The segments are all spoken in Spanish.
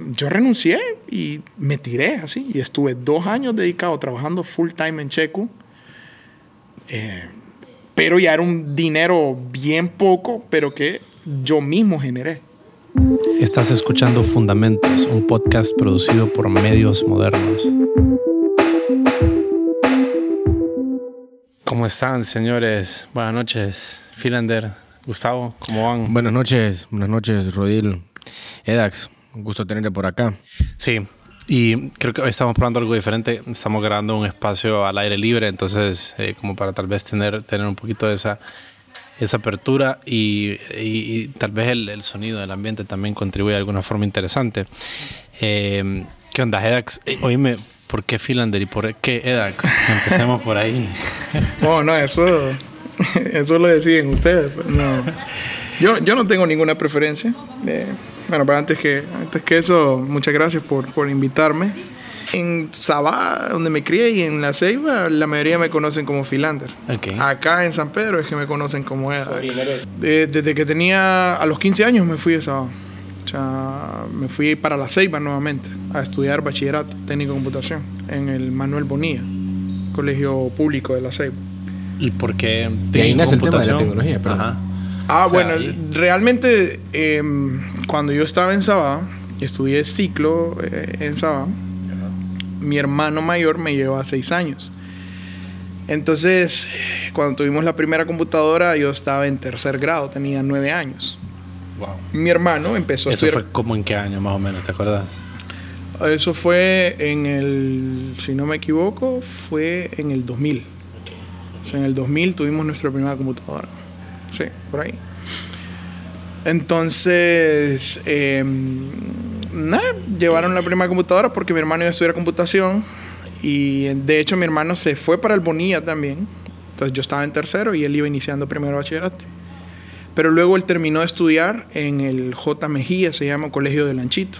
Yo renuncié y me tiré así. Y estuve dos años dedicado trabajando full time en Checo. Eh, pero ya era un dinero bien poco, pero que yo mismo generé. Estás escuchando Fundamentos, un podcast producido por Medios Modernos. ¿Cómo están, señores? Buenas noches. Philander, Gustavo, ¿cómo van? Buenas noches, buenas noches, Rodil. Edax, un gusto tenerte por acá. Sí, y creo que hoy estamos probando algo diferente. Estamos grabando un espacio al aire libre, entonces, eh, como para tal vez tener, tener un poquito de esa, esa apertura y, y- y tal vez el, el sonido del ambiente también contribuye de alguna forma interesante. Eh, ¿Qué onda, Edax? Eh, oíme, ¿por qué Philander y por qué Edax? Empecemos por ahí. Oh, no, eso, eso lo deciden ustedes. pues, No. Yo, yo no tengo ninguna preferencia. Eh, bueno, pero antes que, antes que eso, muchas gracias por, por invitarme. En Sabá, donde me crié, y en La Ceiba, la mayoría me conocen como Philander. Ok. Acá en San Pedro es que me conocen como Edax. De- desde que tenía, a los 15 años me fui de Sabá. O sea, me fui para La Ceiba nuevamente a estudiar bachillerato técnico de computación en el Manuel Bonilla, colegio público de La Ceiba. ¿Y por qué De ahí nace el tema de la tecnología, perdón. Ajá. Ah, O sea, bueno, ahí- realmente em, cuando yo estaba en Sabá, estudié ciclo eh, en Sabá, mi hermano mayor me llevaba seis años. Entonces, eh, cuando tuvimos la primera computadora, yo estaba en tercer grado, tenía nueve años. Wow. Mi hermano empezó a ¿Eso fue como en qué año más o menos, te acuerdas? Eso fue en el, si no me equivoco, fue en el 2000. O sea, en el 2000 tuvimos nuestra primera computadora. Sí, por ahí. Entonces, eh, nada, llevaron la primera computadora porque mi hermano iba a estudiar computación. Y de hecho, mi hermano se fue para el Bonilla también. Entonces, yo estaba en tercero y él iba iniciando primero bachillerato. Pero luego él terminó de estudiar en el J. Mejía, se llama Colegio de Lanchito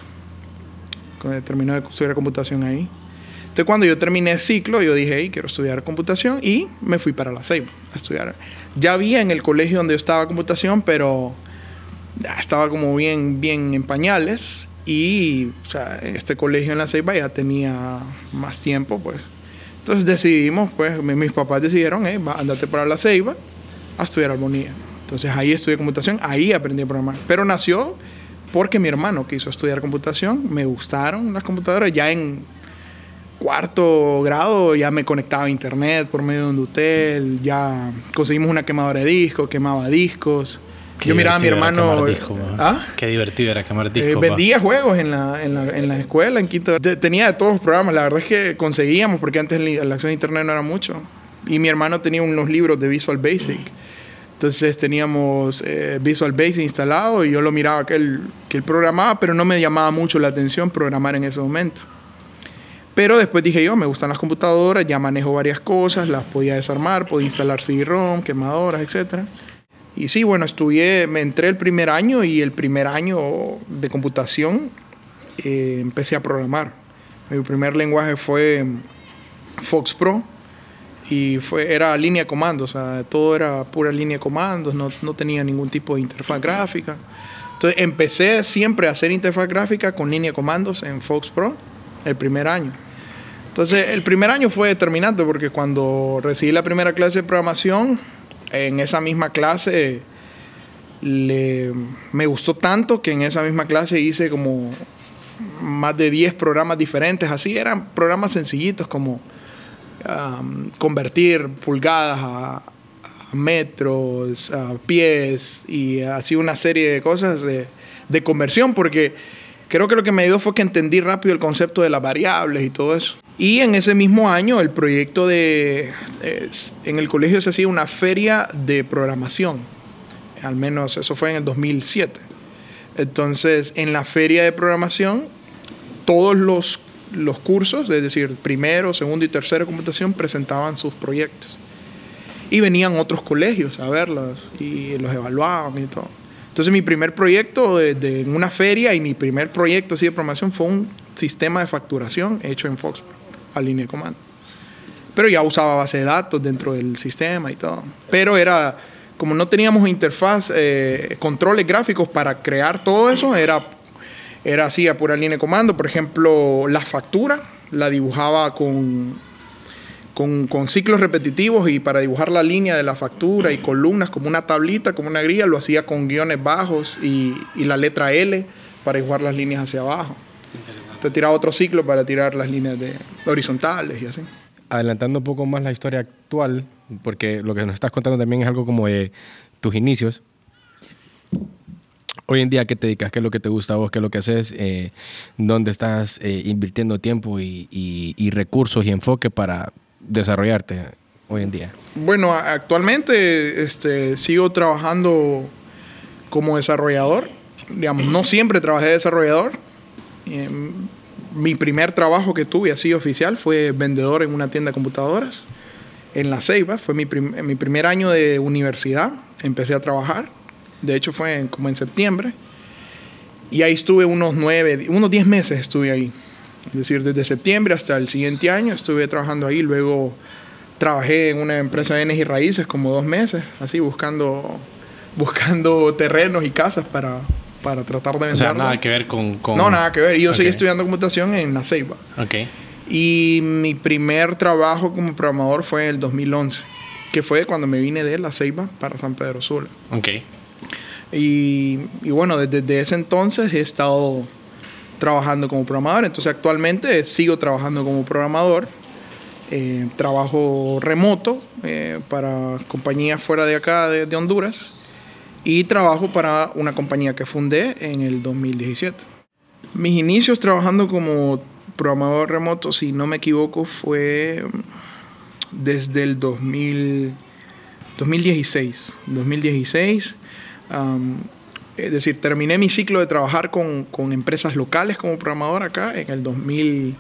terminó de estudiar computación ahí. Entonces, cuando yo terminé el ciclo, yo dije, hey, quiero estudiar computación y me fui para la Ceiba a estudiar. Ya había en el colegio donde yo estaba computación, pero ya estaba como bien, bien en pañales. Y, o sea, este colegio en la Ceiba ya tenía más tiempo, pues. Entonces decidimos, pues, mi- mis papás decidieron, hey, va, andate para la Ceiba a estudiar armonía. Entonces ahí estudié computación, ahí aprendí a programar. Pero nació porque mi hermano quiso estudiar computación, me gustaron las computadoras, ya en cuarto grado ya me conectaba a internet por medio de un Dutel, ya conseguimos una quemadora de discos, quemaba discos. Qué Yo miraba a mi hermano... quemar disco. ¿Ah? Qué divertido era quemar Eh, discos. va. vendía juegos en la, en, la, en la escuela, en quinto. Te- Tenía de todos los programas. La verdad es que conseguíamos, porque antes el, el acceso a internet no era mucho. Y mi hermano tenía unos libros de Visual Basic. Entonces teníamos eh, Visual Basic instalado y yo lo miraba que él, que él programaba, pero no me llamaba mucho la atención programar en ese momento. Pero después dije yo, me gustan las computadoras, ya manejo varias cosas, las podía desarmar, podía instalar CD-ROM, quemadoras, etcétera. Y sí, bueno, estudié, me entré el primer año y el primer año de computación eh, empecé a programar. Mi primer lenguaje fue Fox Pro y fue, era línea de comandos, o sea, todo era pura línea de comandos, no, no tenía ningún tipo de interfaz gráfica. Entonces empecé siempre a hacer interfaz gráfica con línea de comandos en Fox Pro el primer año. Entonces, el primer año fue determinante porque cuando recibí la primera clase de programación, en esa misma clase le- me gustó tanto que en esa misma clase hice como más de 10 programas diferentes. Así eran programas sencillitos como convertir pulgadas a, a metros, a pies y así una serie de cosas de, de conversión porque creo que lo que me ayudó fue que entendí rápido el concepto de las variables y todo eso. Y en ese mismo año el proyecto de... en el colegio se hacía una feria de programación. Al menos eso fue en el 2007. Entonces, en la feria de programación, todos los, los cursos, es decir, primero, segundo y tercero de computación, presentaban sus proyectos. Y venían otros colegios a verlos y los evaluaban y todo. Entonces, mi primer proyecto de, de- en una feria y mi primer proyecto así de programación fue un sistema de facturación hecho en Fox a línea de comando. Pero ya usaba base de datos dentro del sistema y todo. Pero era, como no teníamos interfaz, eh, controles gráficos para crear todo eso, era Era así, a pura línea de comando. Por ejemplo, la factura la dibujaba con, con, con, ciclos repetitivos y para dibujar la línea de la factura y columnas como una tablita, como una grilla, lo hacía con guiones bajos y, y la letra L para dibujar las líneas hacia abajo. Entonces tiraba otro ciclo para tirar las líneas de, horizontales y así. Adelantando un poco más la historia actual, porque lo que nos estás contando también es algo como de tus inicios. Hoy en día, ¿qué te dedicas? ¿Qué es lo que te gusta a vos? ¿Qué es lo que haces? Eh, ¿Dónde estás eh, invirtiendo tiempo y, y, y, recursos y enfoque para desarrollarte hoy en día? Bueno, actualmente este, sigo trabajando como desarrollador. Digamos, no siempre trabajé de desarrollador. Eh, mi primer trabajo que tuve así oficial fue vendedor en una tienda de computadoras en La Ceiba. Fue mi, prim mi primer año de universidad. Empecé a trabajar de hecho fue como en septiembre. Y ahí estuve unos nueve, unos diez meses estuve ahí. Es decir, desde septiembre hasta el siguiente año estuve trabajando ahí. Luego trabajé en una empresa de bienes y raíces como dos meses, así buscando, buscando terrenos y casas para, para tratar de vender. O sea, nada que ver con, con... No, nada que ver. Y yo okay. seguí estudiando computación en la Ceiba. Ok. Y mi primer trabajo como programador fue en el 2011, que fue cuando me vine de la Ceiba para San Pedro Sula. Ok. Y, y, bueno, desde, desde, ese entonces he estado trabajando como programador. Entonces actualmente sigo trabajando como programador. Eh, trabajo remoto eh, para compañías fuera de acá, de, de, Honduras. Y trabajo para una compañía que fundé en el 2017. Mis inicios trabajando como programador remoto, si no me equivoco, fue desde el 2000, 2016. 2016 Um, es decir, terminé mi ciclo de trabajar con, con, empresas locales como programador acá en el 2000,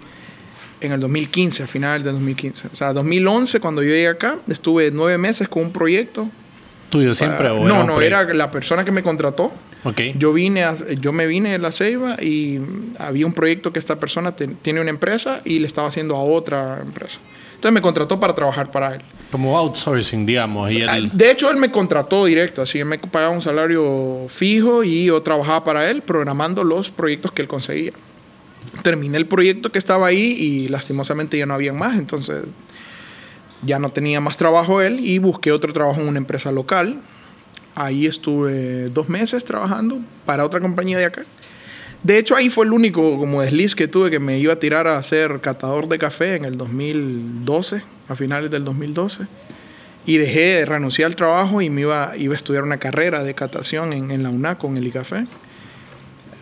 en el 2015, a finales del 2015. O sea, 2011, cuando yo llegué acá, estuve nueve meses con un proyecto. ¿Tuyo siempre? Para, no, no, era la persona que me contrató. Okay. Yo, vine a, yo me vine de la Ceiba y había un proyecto que esta persona te, tiene una empresa y le estaba haciendo a otra empresa. Entonces me contrató para trabajar para él. Como outsourcing, digamos. Y él... De hecho, él me contrató directo, así me pagaba un salario fijo y yo trabajaba para él programando los proyectos que él conseguía. Terminé el proyecto que estaba ahí y lastimosamente ya no había más, entonces ya no tenía más trabajo él y busqué otro trabajo en una empresa local. Ahí estuve dos meses trabajando para otra compañía de acá. De hecho, ahí fue el único como desliz que tuve que me iba a tirar a ser catador de café en el 2012, a finales del 2012. Y dejé, renuncié al trabajo y me iba, iba a estudiar una carrera de catación en, en la UNAC con el ICAFé.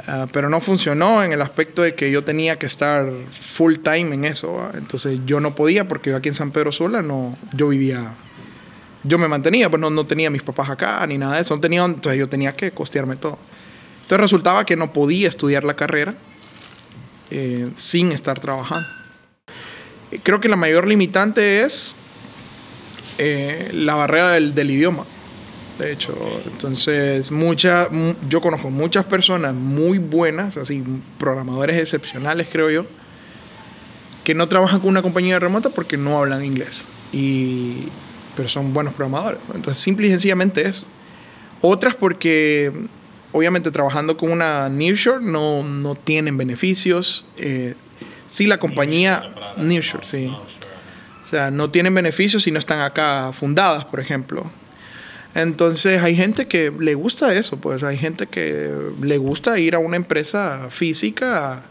Uh, pero no funcionó en el aspecto de que yo tenía que estar full time en eso. Entonces yo no podía porque yo aquí en San Pedro Sula no, yo vivía, yo me mantenía, pues no, no tenía mis papás acá ni nada de eso. No tenía, entonces yo tenía que costearme todo. Entonces resultaba que no podía estudiar la carrera eh, sin estar trabajando. Creo que la mayor limitante es eh, la barrera del, idioma. De hecho, entonces mucha, yo conozco muchas personas muy buenas, así programadores excepcionales creo yo, que no trabajan con una compañía remota porque no hablan inglés. Y, pero son buenos programadores. Entonces, simple y sencillamente eso. Otras porque obviamente trabajando con una nearshore no, no tienen beneficios. Eh, sí, la compañía nearshore, sí. O sea, no tienen beneficios si no están acá fundadas, por ejemplo. Entonces hay gente que le gusta eso, pues hay gente que le gusta ir a una empresa física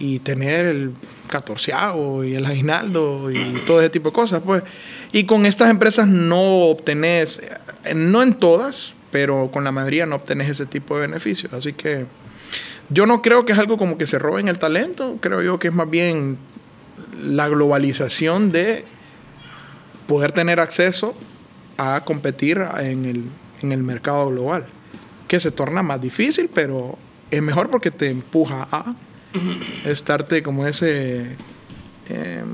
y tener el catorceavo y el aguinaldo y todo ese tipo de cosas, pues. Y con estas empresas no obtenés, no en todas, pero con la mayoría no obtenés ese tipo de beneficios. Así que yo no creo que es algo como que se roben el talento, creo yo que es más bien la globalización de poder tener acceso a competir en el, en el mercado global, que se torna más difícil, pero es mejor porque te empuja a estarte como ese eh,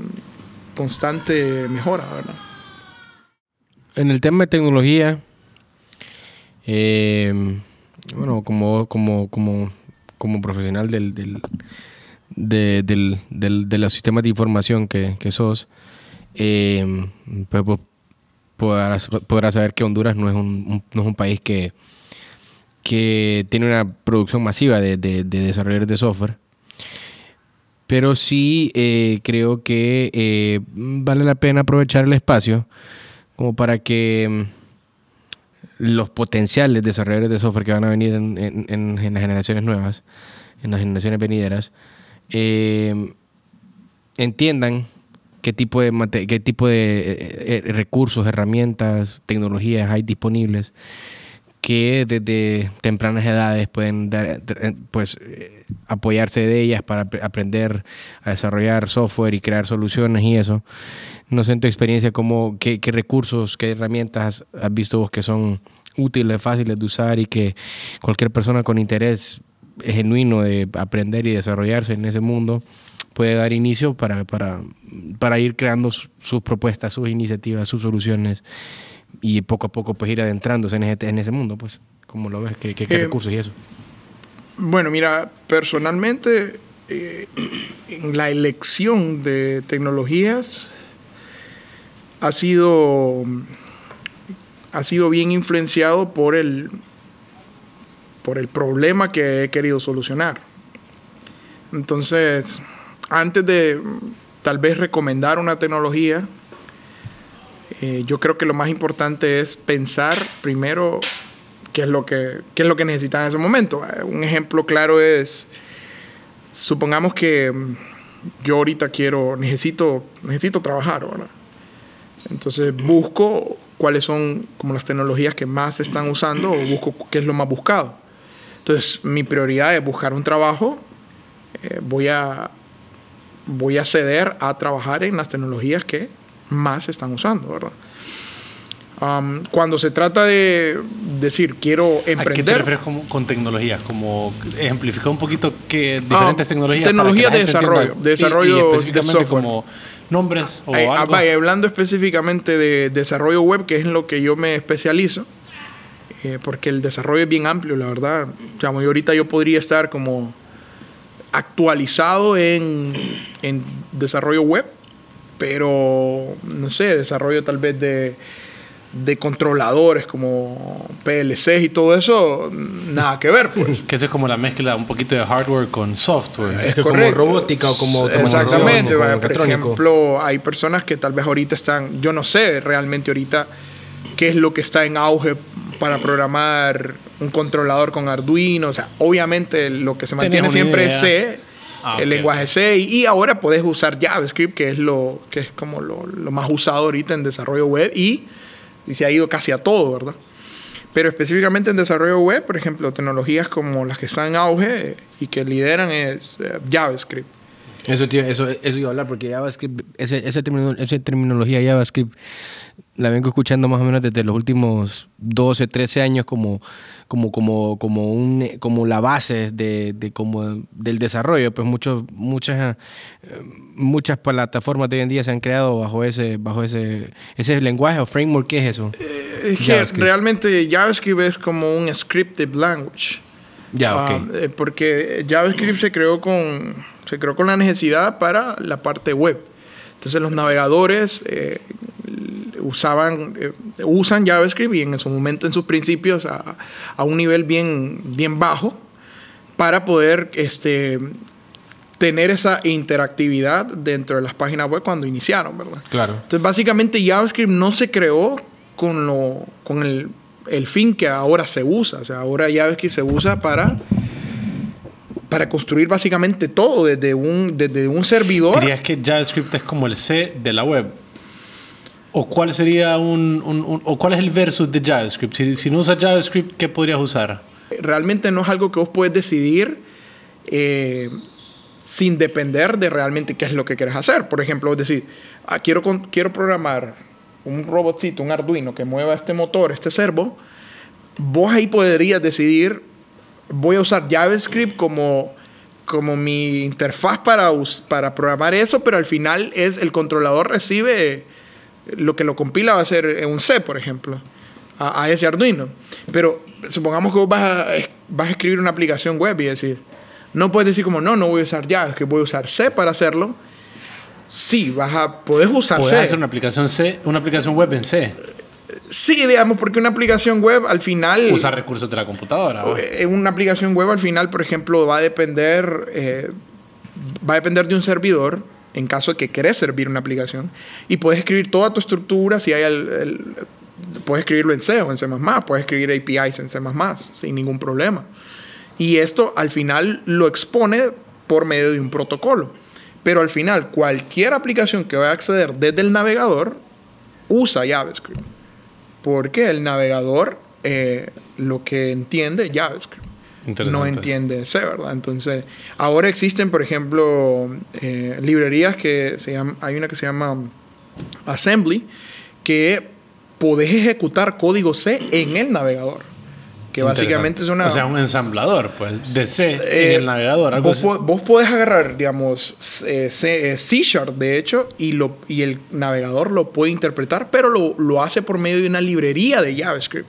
constante mejora, ¿verdad? En el tema de tecnología, eh, bueno, como, como, como, como profesional del, del, de, del, del, de los sistemas de información que, que sos, eh, pues, podrás, saber que Honduras no es un, no es un país que, que tiene una producción masiva de, de, de desarrolladores de software. Pero sí eh, creo que eh, vale la pena aprovechar el espacio como para que mm, los potenciales desarrolladores de software que van a venir en, en- las generaciones nuevas, en las generaciones venideras, eh, entiendan qué tipo de, qué tipo de eh, eh, recursos, herramientas, tecnologías hay disponibles que desde tempranas edades pueden eh, pues, apoyarse de ellas para ap- aprender a desarrollar software y crear soluciones y eso. No sé en tu experiencia cómo, qué, qué recursos, qué herramientas has visto vos que son útiles, fáciles de usar y que cualquier persona con interés genuino de aprender y desarrollarse en ese mundo puede dar inicio para, para, para ir creando su- sus propuestas, sus iniciativas, sus soluciones y poco a poco pues ir adentrándose en ese, en ese mundo, pues, como lo ves, qué, qué- qué Eh, recursos y eso. Bueno, mira, personalmente, eh, en la elección de tecnologías ha sido, ha sido bien influenciado por el, por el problema que he querido solucionar. Entonces, antes de tal vez recomendar una tecnología, eh, yo creo que lo más importante es pensar primero qué es lo que, qué es lo que necesitan en ese momento. Un ejemplo claro es, supongamos que yo ahorita quiero, necesito, necesito trabajar, ¿verdad? Entonces busco cuáles son como las tecnologías que más se están usando o busco qué es lo más buscado. Entonces mi prioridad es buscar un trabajo, eh, voy, a, voy a ceder a trabajar en las tecnologías que más se están usando, ¿verdad? Um, cuando se trata de decir quiero ¿A qué te emprender, refieres como- con tecnologías? Como ejemplificar un poquito qué diferentes Ah, tecnologías. tecnologías que de desarrollo, de Y- desarrollo y, de específicamente software. como nombres o Eh, ah, algo. vaya, hablando específicamente de desarrollo web, que es en lo que yo me especializo, eh, porque el desarrollo es bien amplio, la verdad. O sea, yo ahorita yo podría estar como actualizado en, en desarrollo web, pero no sé, desarrollo tal vez de, de controladores como PLCs y todo eso, nada que ver, pues. Que eso es como la mezcla un poquito de hardware con software. Es que como robótica o como- como Exactamente, como por ejemplo, hay personas que tal vez ahorita están, yo no sé realmente ahorita qué es lo que está en auge para programar un controlador con Arduino, o sea, obviamente lo que se mantiene siempre es idea. C, Ah, el ok, lenguaje C, y, y ahora puedes usar JavaScript, que es lo que es como lo, lo más usado ahorita en desarrollo web y, y se ha ido casi a todo, ¿verdad? Pero específicamente en desarrollo web, por ejemplo, tecnologías como las que están en auge y que lideran es eh, JavaScript. Eso, eso, eso iba a hablar porque JavaScript, ese, ese termino- esa terminología JavaScript la vengo escuchando más o menos desde los últimos 12, 13 años como, como, como, como, un, como la base de, de como del desarrollo. Pues muchos, muchas, eh, muchas plataformas de hoy en día se han creado bajo ese, bajo ese, ese lenguaje o framework. ¿Qué es eso? Es que JavaScript. realmente JavaScript es como un scripted language. Ya, Ah, eh, porque JavaScript se creó con se creó con la necesidad para la parte web. Entonces los navegadores eh, usaban eh, usan JavaScript y en su momento en sus principios a, a un nivel bien bien bajo para poder este tener esa interactividad dentro de las páginas web cuando iniciaron, ¿verdad? Claro. Entonces, básicamente JavaScript no se creó con, lo, con el, el fin que ahora se usa. O sea, ahora JavaScript se usa para, para construir básicamente todo, desde un, desde un servidor. ¿Dirías que JavaScript es como el C de la web? ¿O cuál sería un, o cuál es el versus de JavaScript? Si, no usas JavaScript, ¿qué podrías usar? Realmente no es algo que vos puedes decidir eh, sin depender de realmente qué es lo que quieres hacer. Por ejemplo, es decir, ah, quiero, quiero programar un robotcito, un Arduino que mueva este motor, este servo. Vos ahí podrías decidir, voy a usar JavaScript como, como mi interfaz para, para programar eso, pero al final es el controlador recibe lo que lo compila va a ser en un C, por ejemplo, a, a ese Arduino. Pero supongamos que vos vas a, es- vas a escribir una aplicación web y decir, no puedes decir como, no, no voy a usar JavaScript, voy a usar C para hacerlo. Sí, vas a, podés usar Puedes C. hacer una aplicación C, una aplicación web en C. Sí, digamos, porque una aplicación web al final... Usa recursos de la computadora. ¿va? Eh, Una aplicación web al final, por ejemplo, va a depender, eh, va a depender de un servidor en caso de que querés servir una aplicación y puedes escribir toda tu estructura si hay el, puedes escribirlo en C o en C++, puedes escribir APIs en C++ sin ningún problema. Y esto al final lo expone por medio de un protocolo. Pero al final cualquier aplicación que vaya a acceder desde el navegador usa JavaScript. Porque el navegador eh, lo que entiende es JavaScript. No entiende C, ¿verdad? Entonces, ahora existen, por ejemplo, eh, librerías que se llaman, hay una que se llama Assembly, que podés ejecutar código C en el navegador. Que básicamente es una... O sea, un ensamblador, pues, de C Eh, en el navegador. Algo vos, así. po- vos podés agarrar, digamos, C, C- eh, C Sharp, de hecho, y, lo, y el navegador lo puede interpretar, pero lo, lo hace por medio de una librería de JavaScript.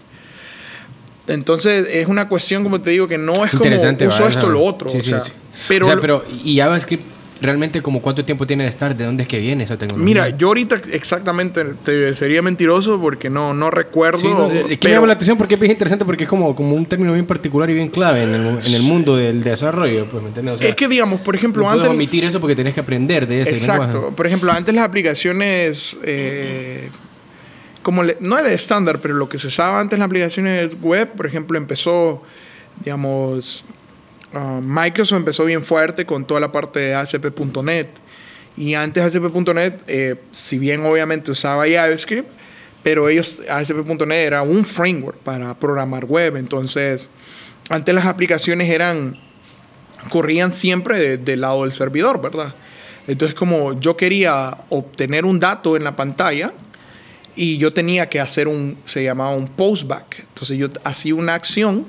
Entonces, es una cuestión, como te digo, que no es como Interesante. uso ¿va? esto lo otro. Sí, o sí, sea, sí. Pero, o sea, pero ¿y JavaScript realmente como cuánto tiempo tiene de estar? ¿De dónde es que viene esa tecnología? Mira, yo ahorita exactamente te sería mentiroso porque no, no recuerdo. No, es que me pero- llama la atención porque es bien interesante porque es como, como un término bien particular y bien clave en el, en el mundo del desarrollo, pues, ¿me entiendes? O sea, es que, digamos, por ejemplo, no antes. omitir eso porque tenés que aprender de ese Exacto. lenguaje. Por ejemplo, antes las aplicaciones, eh, como le- no era estándar, pero lo que se usaba antes en las aplicaciones web, por ejemplo, empezó, digamos, ah, Microsoft empezó bien fuerte con toda la parte de ASP.NET. Y antes ASP.NET, eh, si bien obviamente usaba JavaScript, pero ellos, ASP.NET era un framework para programar web. Entonces, antes las aplicaciones eran corrían siempre de- del lado del servidor, ¿verdad? Entonces, como yo quería obtener un dato en la pantalla y yo tenía que hacer un, se llamaba un postback. Entonces, yo hacía una acción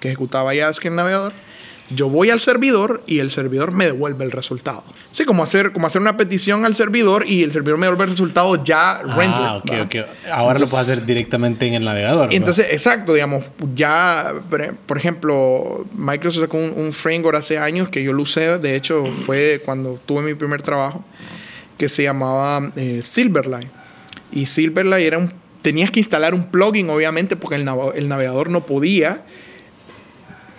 que ejecutaba JavaScript en el navegador. Yo voy al servidor y el servidor me devuelve el resultado. Sí, como hacer, como hacer una petición al servidor y el servidor me devuelve el resultado ya rendered. Ah, ok, ¿va? ok. Ahora lo Entonces- puedes hacer directamente en el navegador. Entonces, exacto, digamos, ya, por- por ejemplo, Microsoft sacó un, un framework hace años que yo lo usé, de hecho, fue cuando tuve mi primer trabajo, que se llamaba eh, Silverlight. Y Silverlight era un, tenías que instalar un plugin, obviamente, porque el, nav- el navegador no podía,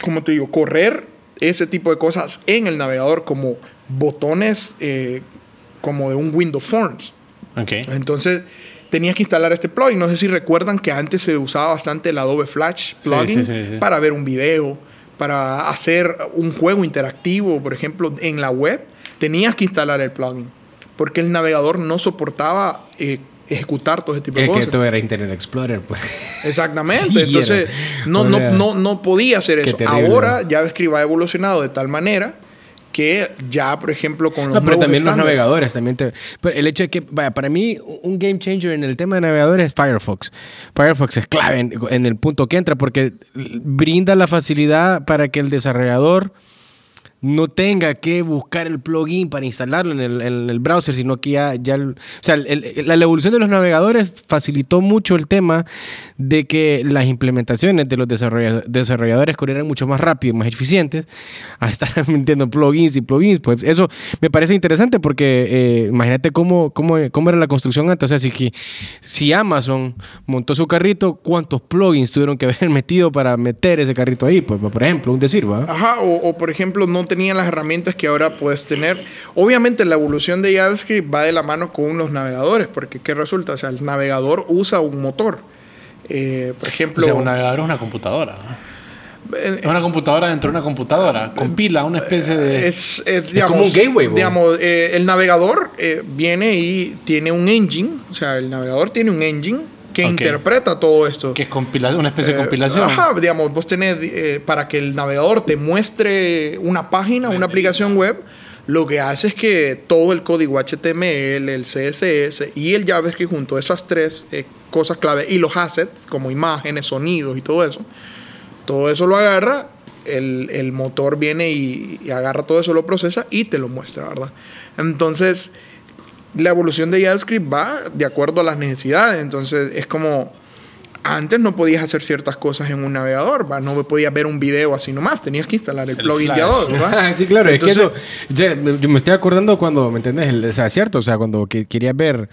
como te digo, correr ese tipo de cosas en el navegador como botones eh, como de un Windows Forms. Entonces tenías que instalar este plugin. No sé si recuerdan que antes se usaba bastante el Adobe Flash plugin sí, sí, sí. para ver un video, para hacer un juego interactivo, por ejemplo, en la web. Tenías que instalar el plugin porque el navegador no soportaba eh, ejecutar todo ese tipo de Es que cosas. esto era Internet Explorer, pues. Exactamente. Sí, Entonces, no, O no, sea, no, no podía hacer eso. terrible, Ahora ¿no? JavaScript ha evolucionado de tal manera que ya, por ejemplo, con los No, pero también los navegadores también te... pero el hecho de que, vaya, para mí un game changer en el tema de navegadores es Firefox. Firefox es clave en, en el punto que entra porque brinda la facilidad para que el desarrollador no tenga que buscar el plugin para instalarlo en el, en el browser, sino que ya... o sea, la, evolución de los navegadores facilitó mucho el tema de que las implementaciones de los desarrolla- desarrolladores corrieran mucho más rápido, más eficientes, a estar metiendo plugins y plugins. Pues eso me parece interesante porque eh, imagínate cómo, cómo, cómo era la construcción antes. O sea, si, si Amazon montó su carrito, ¿cuántos plugins tuvieron que haber metido para meter ese carrito ahí? Pues, por ejemplo, un decir, ¿va? Ajá, o, o, por ejemplo, no tenían las herramientas que ahora puedes tener. Obviamente, la evolución de JavaScript va de la mano con los navegadores, porque ¿qué resulta? O sea, el navegador usa un motor. Eh, por O ejemplo, sea, un navegador es una computadora. ¿no? Es una computadora dentro de una computadora. Compila una especie de. es, es, digamos, como un gateway, digamos, eh, el navegador eh, viene y tiene un engine, o sea, el navegador tiene un engine que interpreta todo esto. que es una especie de Eh, compilación. Ajá, digamos, vos tenés eh, para que el navegador te muestre una página, una aplicación web, lo que hace es que todo el código HTML, el CSS y el JavaScript junto, esas tres eh, cosas clave y los assets como imágenes, sonidos y todo eso, todo eso lo agarra, el, el motor viene y, y agarra todo eso, lo procesa y te lo muestra, ¿verdad? Entonces, la evolución de JavaScript va de acuerdo a las necesidades. Entonces, es como antes no podías hacer ciertas cosas en un navegador, ¿va? no podías ver un video así nomás, tenías que instalar el, El plugin Flash. de Adobe. ¿va? sí, claro, Entonces, es que eso, ya, me- yo me estoy acordando cuando, ¿me entendés? El- o sea, cierto, o sea, cuando que- querías ver,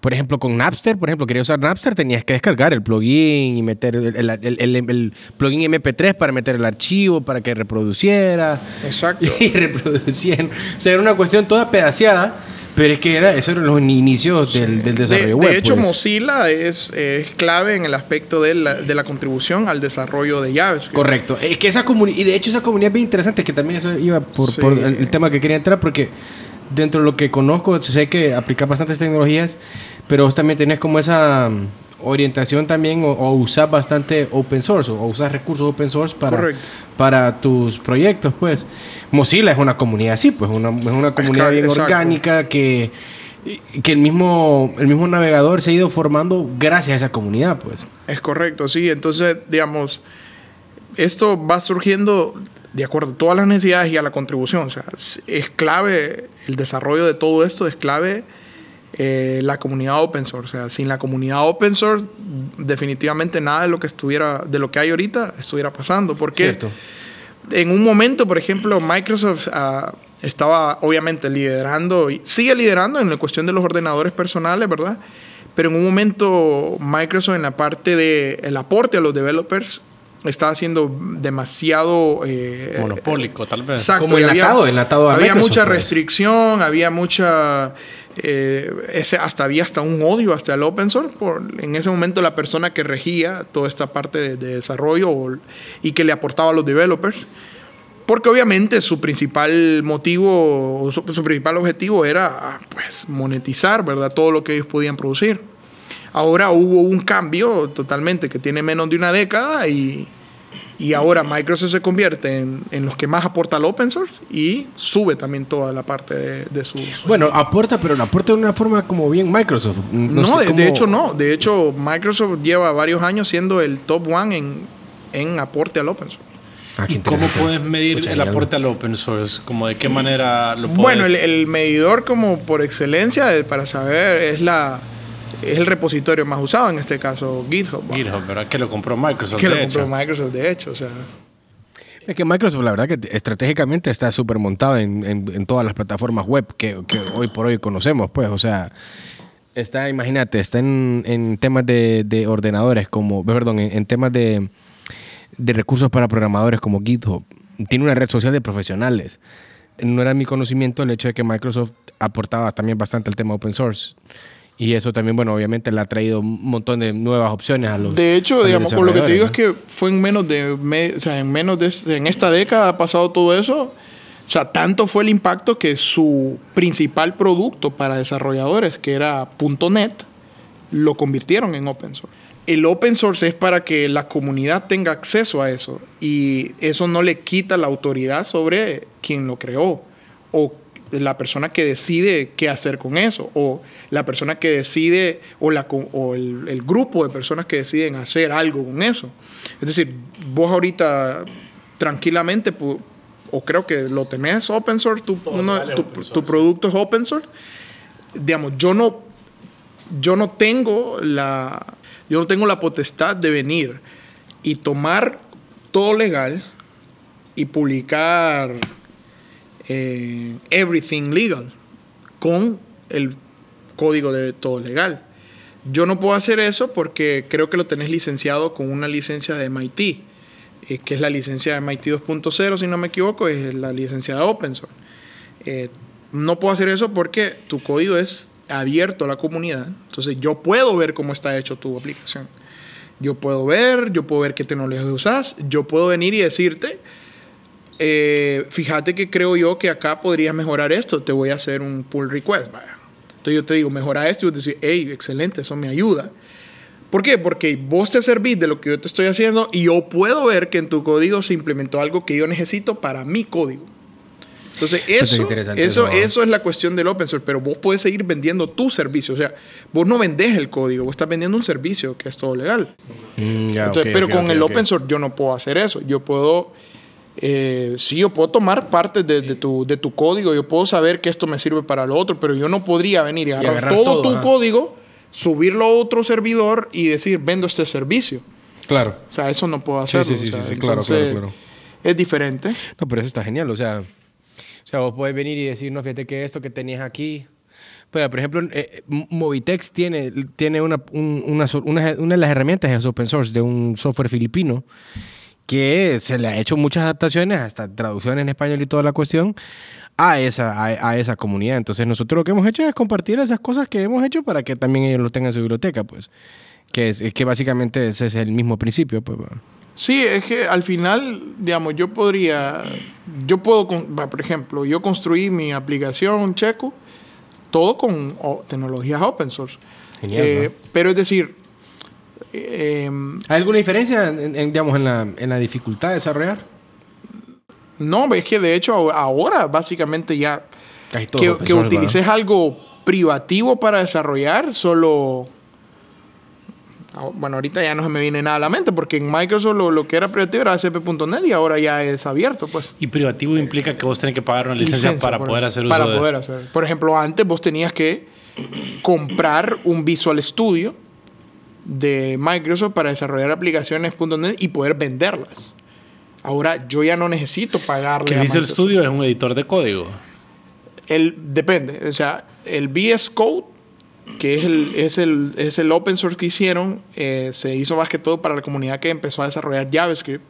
por ejemplo, con Napster, por ejemplo, quería usar Napster, tenías que descargar el plugin y meter el, el- el- el- el plugin MP3 para meter el archivo, para que reproduciera. Exacto. Y reproducían. O sea, era una cuestión toda pedaceada, pero es que era, eso eran los inicios del, del desarrollo De, web. de hecho, pues. Mozilla es, es clave en el aspecto de la, de la contribución al desarrollo de JavaScript. Correcto. Es que esa comunidad, y de hecho esa comunidad es bien interesante, que también eso iba por, Sí. por el, el tema que quería entrar, porque dentro de lo que conozco, sé que aplicas bastantes tecnologías, pero vos también tenés como esa orientación también o, o usar bastante open source o, usar recursos open source para, Correcto. para tus proyectos, pues. Mozilla es una comunidad así, pues, una, es una comunidad bien exacto. orgánica que, que el, mismo, el mismo navegador se ha ido formando gracias a esa comunidad, pues. Es correcto, sí. Entonces, digamos, esto va surgiendo de acuerdo a todas las necesidades y a la contribución. O sea, es clave el desarrollo de todo esto, es clave eh, la comunidad open source. O sea, sin la comunidad open source, definitivamente nada de lo que estuviera, de lo que hay ahorita, estuviera pasando. Porque Cierto. en un momento, por ejemplo, Microsoft ah, estaba obviamente liderando y sigue liderando en la cuestión de los ordenadores personales, ¿verdad? Pero en un momento Microsoft en la parte de el aporte a los developers estaba haciendo demasiado eh, Monopólico, tal vez. Exacto, Como y había- enlatado, enlatado a Había Microsoft, mucha pues. restricción, había mucha... eh, ese, hasta había hasta un odio hasta el open source. Por, en ese momento la persona que regía toda esta parte de, de desarrollo y que le aportaba a los developers. Porque obviamente su principal motivo, su, su principal objetivo era pues monetizar, ¿verdad? Todo lo que ellos podían producir. Ahora hubo un cambio totalmente que tiene menos de una década y, y ahora Microsoft se convierte en, en los que más aporta al open source y sube también toda la parte de, de sus... Bueno, aporta, pero lo aporta de una forma como bien Microsoft. No, sé de, hecho no. De hecho, Microsoft lleva varios años siendo el top one en, en aporte al open source. Ah, ¿Y cómo puedes medir el aporte al open source? Como de qué manera lo puedes... Bueno, el, el medidor como por excelencia de- para saber es la es el repositorio más usado, en este caso GitHub. ¿va? GitHub, ¿verdad? Que lo compró Microsoft, que lo compró. Microsoft, de hecho. O sea, Es que Microsoft, la verdad, que estratégicamente está súper montado en, en- en todas las plataformas web que, que hoy por hoy conocemos, pues. O sea, está, imagínate, está en, en temas de, de ordenadores como, perdón, en, en temas de, de recursos para programadores como GitHub. Tiene una red social de profesionales. No era mi conocimiento el hecho de que Microsoft aportaba también bastante al tema open source. Y eso también, bueno, obviamente le ha traído un montón de nuevas opciones a los. de hecho, digamos, por lo que te digo es que fue en menos de, me- o sea, en menos de, en esta década ha pasado todo eso. O sea, tanto fue el impacto que su principal producto para desarrolladores, que era .NET, lo convirtieron en open source. El open source es para que la comunidad tenga acceso a eso y eso no le quita la autoridad sobre quien lo creó o la persona que decide qué hacer con eso o la persona que decide o, la, o el, el grupo de personas que deciden hacer algo con eso. Es decir, vos ahorita tranquilamente o creo que lo tenés open source, tu, uno- vale tu- open source. tu producto es open source. Digamos, yo no yo no tengo la yo no tengo la potestad de venir y tomar todo legal y publicar eh, everything legal con el código de todo legal. Yo no puedo hacer eso porque creo que lo tenés licenciado con una licencia de MIT, eh, que es la licencia de MIT 2.0, si no me equivoco, es la licencia de Open Source. Eh, no puedo hacer eso porque tu código es abierto a la comunidad. Entonces yo puedo ver cómo está hecho tu aplicación. Yo puedo ver, yo puedo ver qué tecnologías usas, yo puedo venir y decirte, eh, fíjate que creo yo que acá podrías mejorar esto, te voy a hacer un pull request. vaya. Entonces yo te digo, mejora esto y vos decís, hey, excelente, eso me ayuda. ¿Por qué? Porque vos te servís de lo que yo te estoy haciendo y yo puedo ver que en tu código se implementó algo que yo necesito para mi código. Entonces, es eso, interesante eso, eso, es la cuestión del open source, pero vos puedes seguir vendiendo tu servicio. O sea, vos no vendés el código, vos estás vendiendo un servicio que es todo legal. Mm, Entonces, pero con el open source yo no puedo hacer eso. Yo puedo, eh, sí, yo puedo tomar partes de, de tu, de tu código, yo puedo saber que esto me sirve para lo otro, pero yo no podría venir y agarrar, agarrar todo, todo, tu ajá. código, subirlo a otro servidor y decir, vendo este servicio. Claro. O sea, eso no puedo Sí, hacerlo. sí, sí, o sea, sí, sí, claro, claro, claro. Es diferente. No, pero eso está genial, o sea, o sea, vos podés venir y decir, no, fíjate que esto que tenías aquí, Pues, por ejemplo, eh, Movitex tiene, tiene una, una, una, una, de las herramientas es open source de un software filipino que se le ha hecho muchas adaptaciones, hasta traducción en español y toda la cuestión, a esa, a, esa comunidad. Entonces nosotros lo que hemos hecho es compartir esas cosas que hemos hecho para que también ellos lo tengan en su biblioteca, pues. Que, es, que básicamente ese es el mismo principio, pues. Sí, es que al final, digamos, yo podría, yo puedo, por ejemplo, yo construí mi aplicación Checo, todo con tecnologías open source. Genial, eh, Pero es decir, Em, ¿Hay alguna diferencia en, digamos, en, la, en la dificultad de desarrollar? No, es que de hecho ahora básicamente ya que, que utilices algo privativo para desarrollar, solo... Ah, bueno, ahorita ya no se me viene nada a la mente porque en Microsoft lo, que era privativo era ASP.NET y ahora ya es abierto, pues. Y privativo implica que vos tenés que pagar una licencia, para poder hacer uso Para poder hacer. Por ejemplo, antes vos tenías que comprar un Visual Studio de Microsoft para desarrollar aplicaciones.net y poder venderlas. Ahora yo ya no necesito pagarle. ¿Qué dice el estudio? Es un editor de código. El, depende. O sea, el VS Code, que es el, es el, es el open source que hicieron, eh, se hizo más que todo para la comunidad que empezó a desarrollar JavaScript.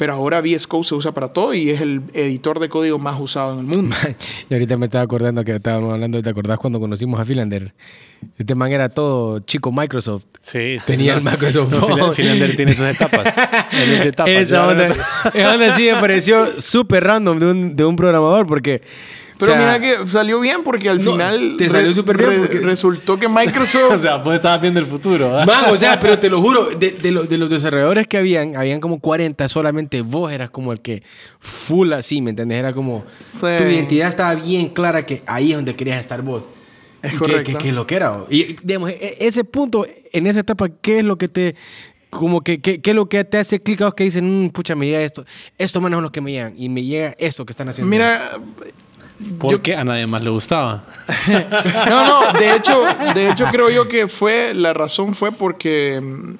Pero ahora VS Code se usa para todo y es el editor de código más usado en el mundo. y ahorita me estaba acordando que estábamos hablando, ¿te acordás cuando conocimos a Philander? Este man era todo chico Microsoft. Sí, Tenía el Microsoft. No, Philander tiene sus etapas. etapas esa, onda, sí me pareció súper random de un, de un programador porque pero mira que salió bien porque al final. Te salió súper bien. porque... Resultó que Microsoft. o sea, vos estabas viendo el futuro. Man, o sea, pero te lo juro, de, de, de, los desarrolladores que habían, habían como 40, solamente vos eras como el que full así, ¿me entendés? Era como. Tu identidad estaba bien clara que ahí es donde querías estar vos. Es correcto. Que, lo que era. Y digamos, e, ese punto, en esa etapa, ¿qué es lo que te como que, ¿qué es lo que te hace clic a que dicen, mm, pucha, me llega esto, esto menos lo que me llegan, y me llega esto que están haciendo? Mira, porque a nadie más le gustaba. no, no, de hecho, de hecho creo yo que fue, la razón fue porque mm,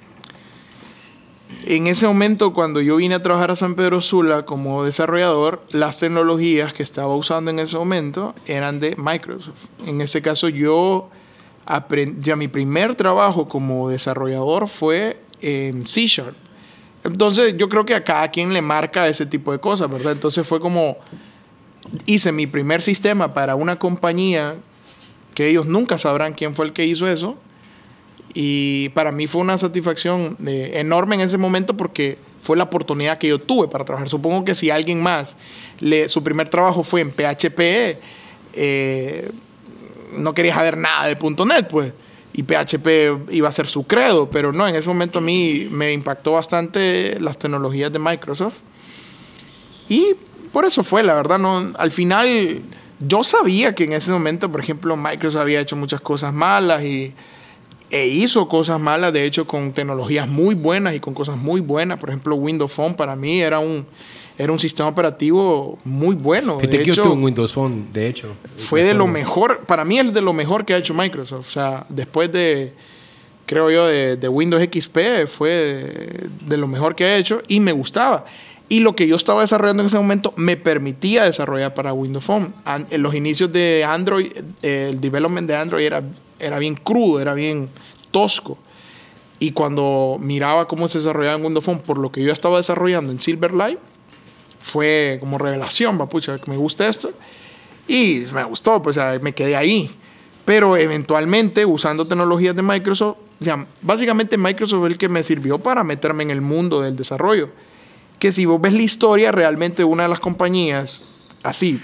en ese momento cuando yo vine a trabajar a San Pedro Sula como desarrollador, las tecnologías que estaba usando en ese momento eran de Microsoft. En ese caso yo aprendí, ya mi primer trabajo como desarrollador fue en C Sharp. Entonces yo creo que a cada quien le marca ese tipo de cosas, ¿verdad? Entonces fue como hice mi primer sistema para una compañía que ellos nunca sabrán quién fue el que hizo eso. Y para mí fue una satisfacción eh, enorme en ese momento porque fue la oportunidad que yo tuve para trabajar. Supongo que si alguien más, le, su primer trabajo fue en PHP, eh, no quería saber nada de .NET, pues. Y PHP iba a ser su credo, pero no, en ese momento a mí me impactó bastante las tecnologías de Microsoft. Y por eso fue, la verdad, no, al final yo sabía que en ese momento, por ejemplo, Microsoft había hecho muchas cosas malas y, e hizo cosas malas, de hecho, con tecnologías muy buenas y con cosas muy buenas. Por ejemplo, Windows Phone para mí era un, era un sistema operativo muy bueno. De hecho, un Windows Phone, de hecho. Fue de lo mejor, para mí es de lo mejor que ha hecho Microsoft. O sea, después de, creo yo, de, de Windows XP, fue de, de, lo mejor que ha hecho y me gustaba. Y lo que yo estaba desarrollando en ese momento me permitía desarrollar para Windows Phone. En los inicios de Android, el development de Android era, era bien crudo, era bien tosco. Y cuando miraba cómo se desarrollaba en Windows Phone por lo que yo estaba desarrollando en Silverlight, fue como revelación, papucha, que me gusta esto. Y me gustó, pues me quedé ahí. Pero eventualmente, usando tecnologías de Microsoft, o sea, básicamente Microsoft es el que me sirvió para meterme en el mundo del desarrollo que si vos ves la historia, realmente una de las compañías así,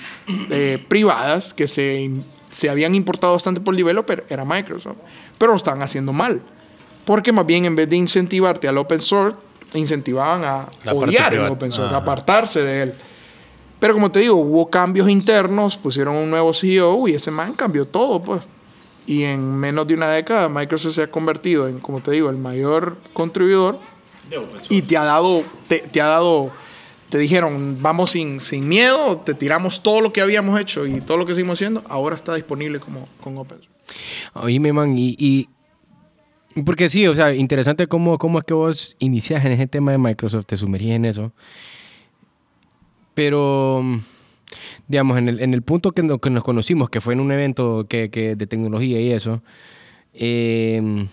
eh, privadas, que se, se habían importado bastante por el developer, era Microsoft. Pero lo estaban haciendo mal. Porque más bien en vez de incentivarte al open source, incentivaban a odiar el open source, a apartarse de él. Pero como te digo, hubo cambios internos, pusieron un nuevo CEO y ese man cambió todo, pues. Y en menos de una década Microsoft se ha convertido en, como te digo, el mayor contribuidor y te ha dado, te, te, ha dado, te dijeron, vamos sin, sin miedo, te tiramos todo lo que habíamos hecho y todo lo que seguimos haciendo, ahora está disponible como con Open Oíme, man, y, y, porque sí, o sea, interesante cómo, cómo es que vos inicias en ese tema de Microsoft, te sumergís en eso. Pero digamos, en el, en el punto que, no- que nos conocimos, que fue en un evento que, que de tecnología y eso, eh,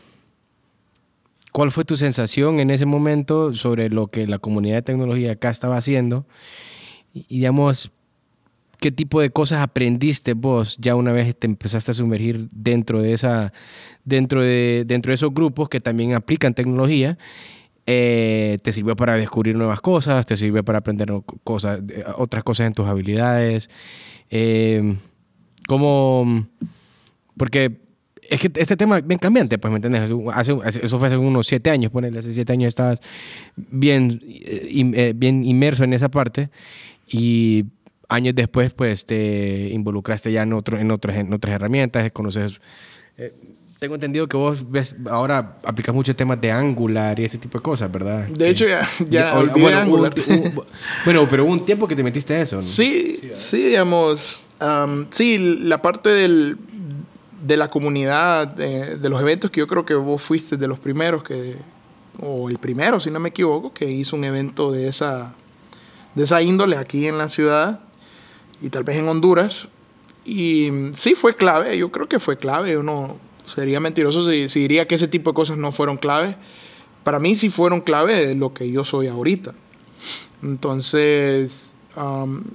¿cuál fue tu sensación en ese momento sobre lo que la comunidad de tecnología acá estaba haciendo? Y, digamos, ¿qué tipo de cosas aprendiste vos ya una vez te empezaste a sumergir dentro de, esa, dentro de, dentro de esos grupos que también aplican tecnología? Eh, te sirvió para descubrir nuevas cosas, te sirvió para aprender cosas, eh, otras cosas en tus habilidades. Eh, ¿Cómo? Porque es que este tema es bien cambiante, pues, ¿me entiendes? Hace, eso fue hace unos siete años, ponele, hace siete años estabas bien, eh, eh, bien inmerso en esa parte y años después, pues, te involucraste ya en, otro, en, otras, en otras herramientas, conoces... eh, tengo entendido que vos ves, ahora aplicas muchos temas de Angular y ese tipo de cosas, ¿verdad? De hecho, ya, ya olvidé bueno, Angular. hubo un- hubo- bueno, pero hubo un tiempo que te metiste a eso, ¿no? Sí, sí, digamos. am, sí, la parte del, de la comunidad, de, de los eventos que yo creo que vos fuiste de los primeros que, o el primero, si no me equivoco, que hizo un evento de esa, de esa índole aquí en la ciudad y tal vez en Honduras. Y sí fue clave, yo creo que fue clave. Uno sería mentiroso si, si diría que ese tipo de cosas no fueron clave. Para mí sí fueron clave lo que yo soy ahorita. Entonces, am,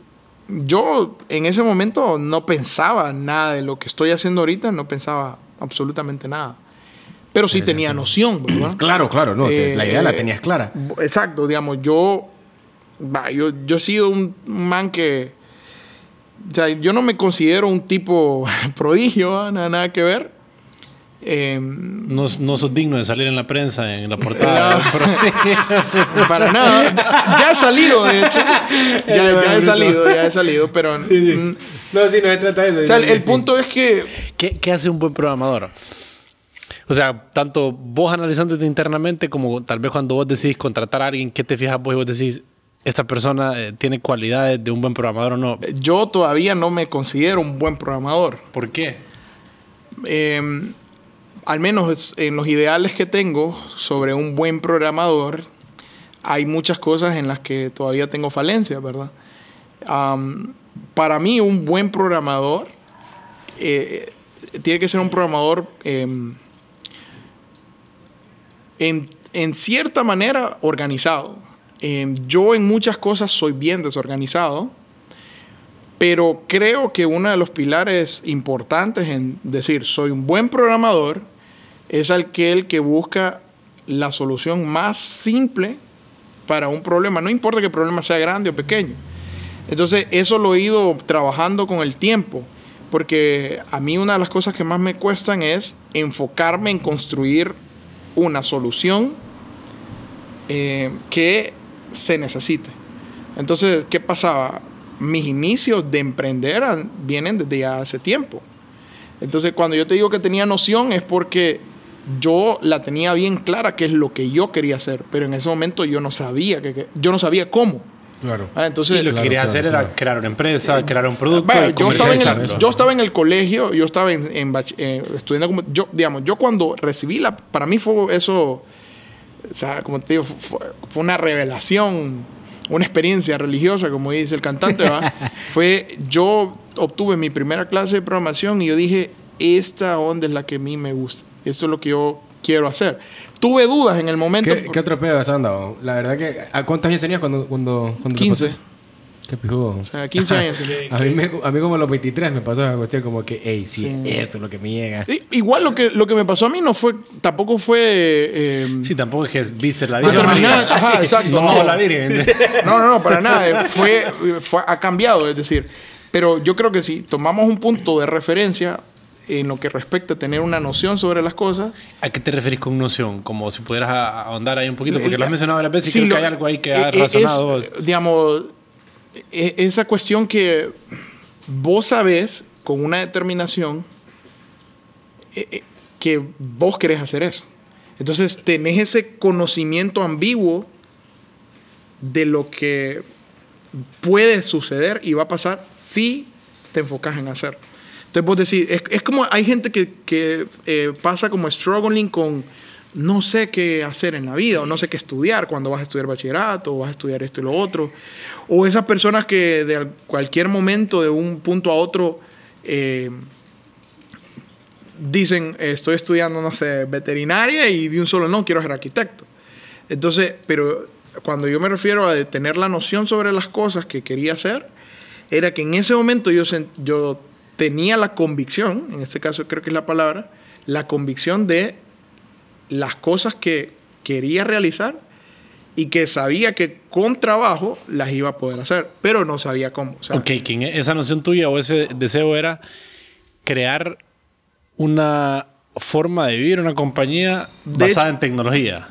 yo en ese momento no pensaba nada de lo que estoy haciendo ahorita, no pensaba absolutamente nada. Pero sí tenía noción, ¿verdad? Claro, claro, no, la idea la Eh, tenías clara. Exacto, digamos, yo, yo, yo he sido un man que, o sea, yo no me considero un tipo prodigio, nada, nada que ver. Em, No, no sos digno de salir en la prensa, en la portada. para nada. Ya he salido, de hecho. Ya, ya he salido, ya he salido, pero... mm, No, sí, no se trata de eso. O sea, el, el punto es que ¿Qué, qué hace un buen programador? O sea, tanto vos analizándote internamente como tal vez cuando vos decís contratar a alguien, ¿qué te fijas vos y vos decís, esta persona eh, tiene cualidades de un buen programador o no? yo todavía no me considero un buen programador. ¿Por qué? Eh, al menos en los ideales que tengo sobre un buen programador, hay muchas cosas en las que todavía tengo falencias, ¿verdad? Para mí, un buen programador eh, tiene que ser un programador em, en, en cierta manera organizado. Em, yo en muchas cosas soy bien desorganizado, pero creo que uno de los pilares importantes en decir soy un buen programador es aquel que busca la solución más simple para un problema. No importa que el problema sea grande o pequeño. Entonces, eso lo he ido trabajando con el tiempo. Porque a mí una de las cosas que más me cuestan es enfocarme en construir una solución eh, que se necesite. Entonces, ¿qué pasaba? Mis inicios de emprender vienen desde hace tiempo. Entonces, cuando yo te digo que tenía noción es porque yo la tenía bien clara qué es lo que yo quería hacer, pero en ese momento yo no sabía que, que- yo no sabía cómo. Claro. Ah, Entonces, y lo que claro, querías claro, hacer claro. era crear una empresa, crear un producto y yo, estaba en el, yo estaba en el colegio, yo estaba en, en bach- eh, estudiando como, yo, digamos, yo cuando recibí la, para mí fue eso, o sea, como te digo, fue, fue una revelación, una experiencia religiosa, como dice el cantante, ¿va? fue, yo obtuve mi primera clase de programación y yo dije, esta onda es la que a mí me gusta, esto es lo que yo quiero hacer. Tuve dudas en el momento. ¿Qué, ¿Qué otro pedo has andado? La verdad que... ¿A cuántos años tenías cuando, cuando, cuando te 15. pasó? Qué pijudo. O sea, 15 años. A mí, me- a mí como a los 23 me pasó esa cuestión como que, hey, sí, Sí. esto es lo que me llega. I- Igual lo que, lo que me pasó a mí no fue, tampoco fue... eh, Sí, tampoco es que viste la Determinada- Virgen. ajá, exacto, No, no. la Virgen. No, no, no, para nada. Fue, fue- ha cambiado, es decir. Pero yo creo que si tomamos un punto de referencia en lo que respecta a tener una noción sobre las cosas. ¿A qué te referís con noción? Como si pudieras a- ahondar ahí un poquito, porque lo has mencionado varias veces y sí, creo lo- que hay algo ahí que eh, has eh, razonado es, vos. digamos, e- esa cuestión que vos sabés con una determinación eh, eh, que vos querés hacer eso. Entonces tenés ese conocimiento ambiguo de lo que puede suceder y va a pasar si te enfocas en hacerlo. Entonces vos decís, es, es como hay gente que, que, eh, pasa como struggling con no sé qué hacer en la vida, o no sé qué estudiar cuando vas a estudiar bachillerato, o vas a estudiar esto y lo otro. O esas personas que de cualquier momento, de un punto a otro, eh, dicen, estoy estudiando, no sé, veterinaria y de un solo no, quiero ser arquitecto. Entonces, pero cuando yo me refiero a tener la noción sobre las cosas que quería hacer, era que en ese momento yo, yo tenía la convicción, en este caso creo que es la palabra, la convicción de las cosas que quería realizar y que sabía que con trabajo las iba a poder hacer, pero no sabía cómo. ok, esa noción tuya o ese deseo era crear una forma de vivir una compañía basada en tecnología.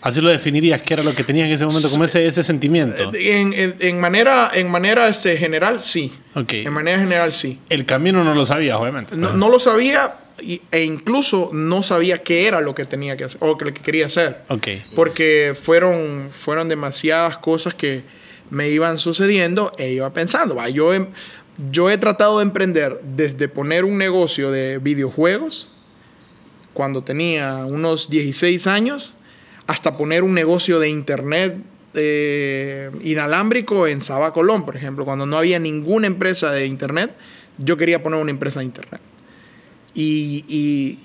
Así lo definirías, ¿qué era lo que tenías en ese momento, como ese, ese sentimiento. En, manera, en manera este, general, sí. Okay. En manera general, sí. El camino no lo sabía, obviamente. No, no lo sabía, e incluso no sabía qué era lo que tenía que hacer o lo que quería hacer. Okay. Porque fueron, fueron demasiadas cosas que me iban sucediendo e iba pensando, va, yo, he, yo he tratado de emprender desde poner un negocio de videojuegos cuando tenía unos 16 años hasta poner un negocio de internet eh, inalámbrico en Saba Colón, por ejemplo, cuando no había ninguna empresa de internet, yo quería poner una empresa de internet y,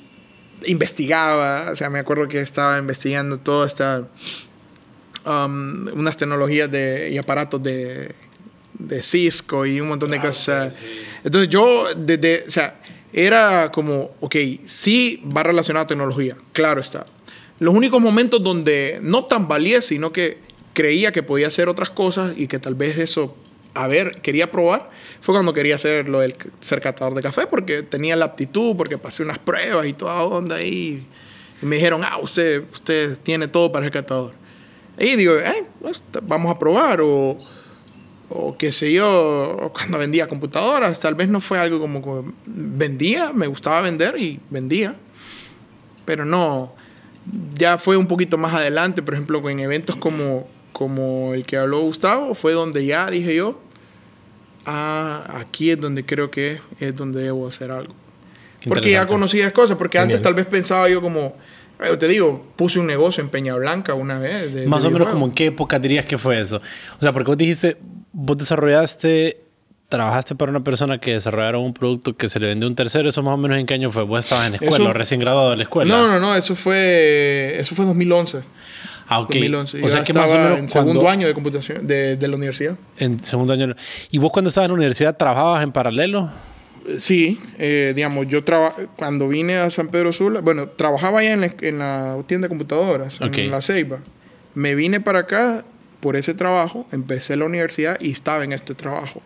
investigaba, o sea, me acuerdo que estaba investigando todo esta, um, unas tecnologías de, y aparatos de, de Cisco y un montón de cosas. Entonces yo, desde, o sea, era como, ok, sí va relacionado a tecnología, claro está. Los únicos momentos donde no tan valía, sino que creía que podía hacer otras cosas y que tal vez eso, a ver, quería probar, fue cuando quería hacer lo del ser catador de café, porque tenía la aptitud, porque pasé unas pruebas y toda onda ahí. Y me dijeron, ah, usted, usted tiene todo para ser catador. Y digo, eh, pues, vamos a probar. O, o qué sé yo, cuando vendía computadoras, tal vez no fue algo como vendía, me gustaba vender y vendía. Pero no, ya fue un poquito más adelante, por ejemplo, en eventos como, como el que habló Gustavo, fue donde ya dije yo, ah, aquí es donde creo que es donde debo hacer algo. Porque ya conocía cosas, porque antes tal vez pensaba yo como, eh, te digo, puse un negocio en Peña Blanca una vez. Más o menos como en qué época dirías que fue eso. O sea, porque vos dijiste, vos desarrollaste, trabajaste para una persona que desarrollaron un producto que se le vendió a un tercero, eso más o menos en qué año fue, vos estabas en escuela, recién graduado de la escuela. No, no, no, eso fue, eso fue 2011. Ah, ok. O sea que más o menos. En segundo año de computación de, de, la universidad. En segundo año. ¿Y vos cuando estabas en la universidad trabajabas en paralelo? Sí, eh, digamos, yo cuando vine a San Pedro Sula, bueno, trabajaba allá en la, en la tienda de computadoras, en la Ceiba. Me vine para acá por ese trabajo, empecé la universidad y estaba en este trabajo.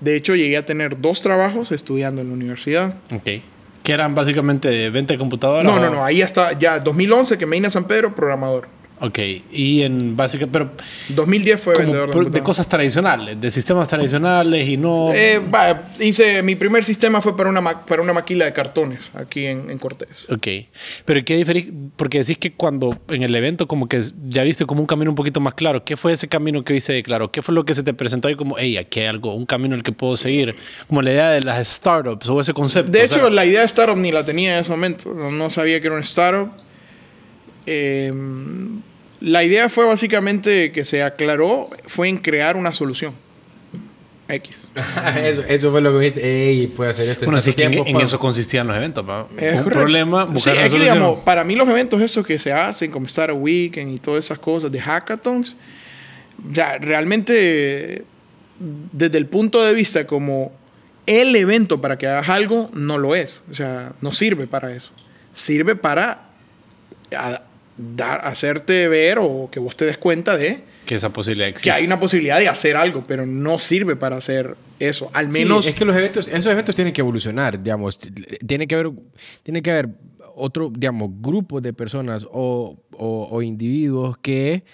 De hecho, llegué a tener dos trabajos estudiando en la universidad. Ok. ¿Que eran básicamente venta de computadoras? No, no, no. Ahí está, ya 2011 que me vine a San Pedro, programador. Ok, y en básica, pero... 2010 fue vendedor de, cosas tradicionales, de sistemas tradicionales y no... Eh, hice, mi primer sistema fue para una, para una maquila de cartones aquí en, en Cortés. Ok, pero ¿qué diferencia? Porque decís que cuando en el evento como que ya viste como un camino un poquito más claro, ¿qué fue ese camino que viste claro? ¿Qué fue lo que se te presentó ahí como, hey, aquí hay algo, un camino en el que puedo seguir? Como la idea de las startups o ese concepto. De hecho, la idea de startup ni la tenía en ese momento, no sabía que era un startup. Eh, la idea fue básicamente que se aclaró, fue en crear una solución. X. eso, fue lo que dijiste. Ey, puede hacer esto. Bueno, sí, que en, eso consistían los eventos. un problema, buscar sí, es digamos, para mí los eventos esos que se hacen, como Star Weekend y todas esas cosas de hackathons, ya realmente desde el punto de vista como el evento para que hagas algo, no lo es. O sea, no sirve para eso. Sirve para dar, hacerte ver o que vos te des cuenta de que esa posibilidad existe. Que hay una posibilidad de hacer algo, pero no sirve para hacer eso. Al menos. es que los eventos, esos eventos tienen que evolucionar, digamos. Tiene que haber, tiene que haber otro, digamos, grupo de personas o, o, individuos que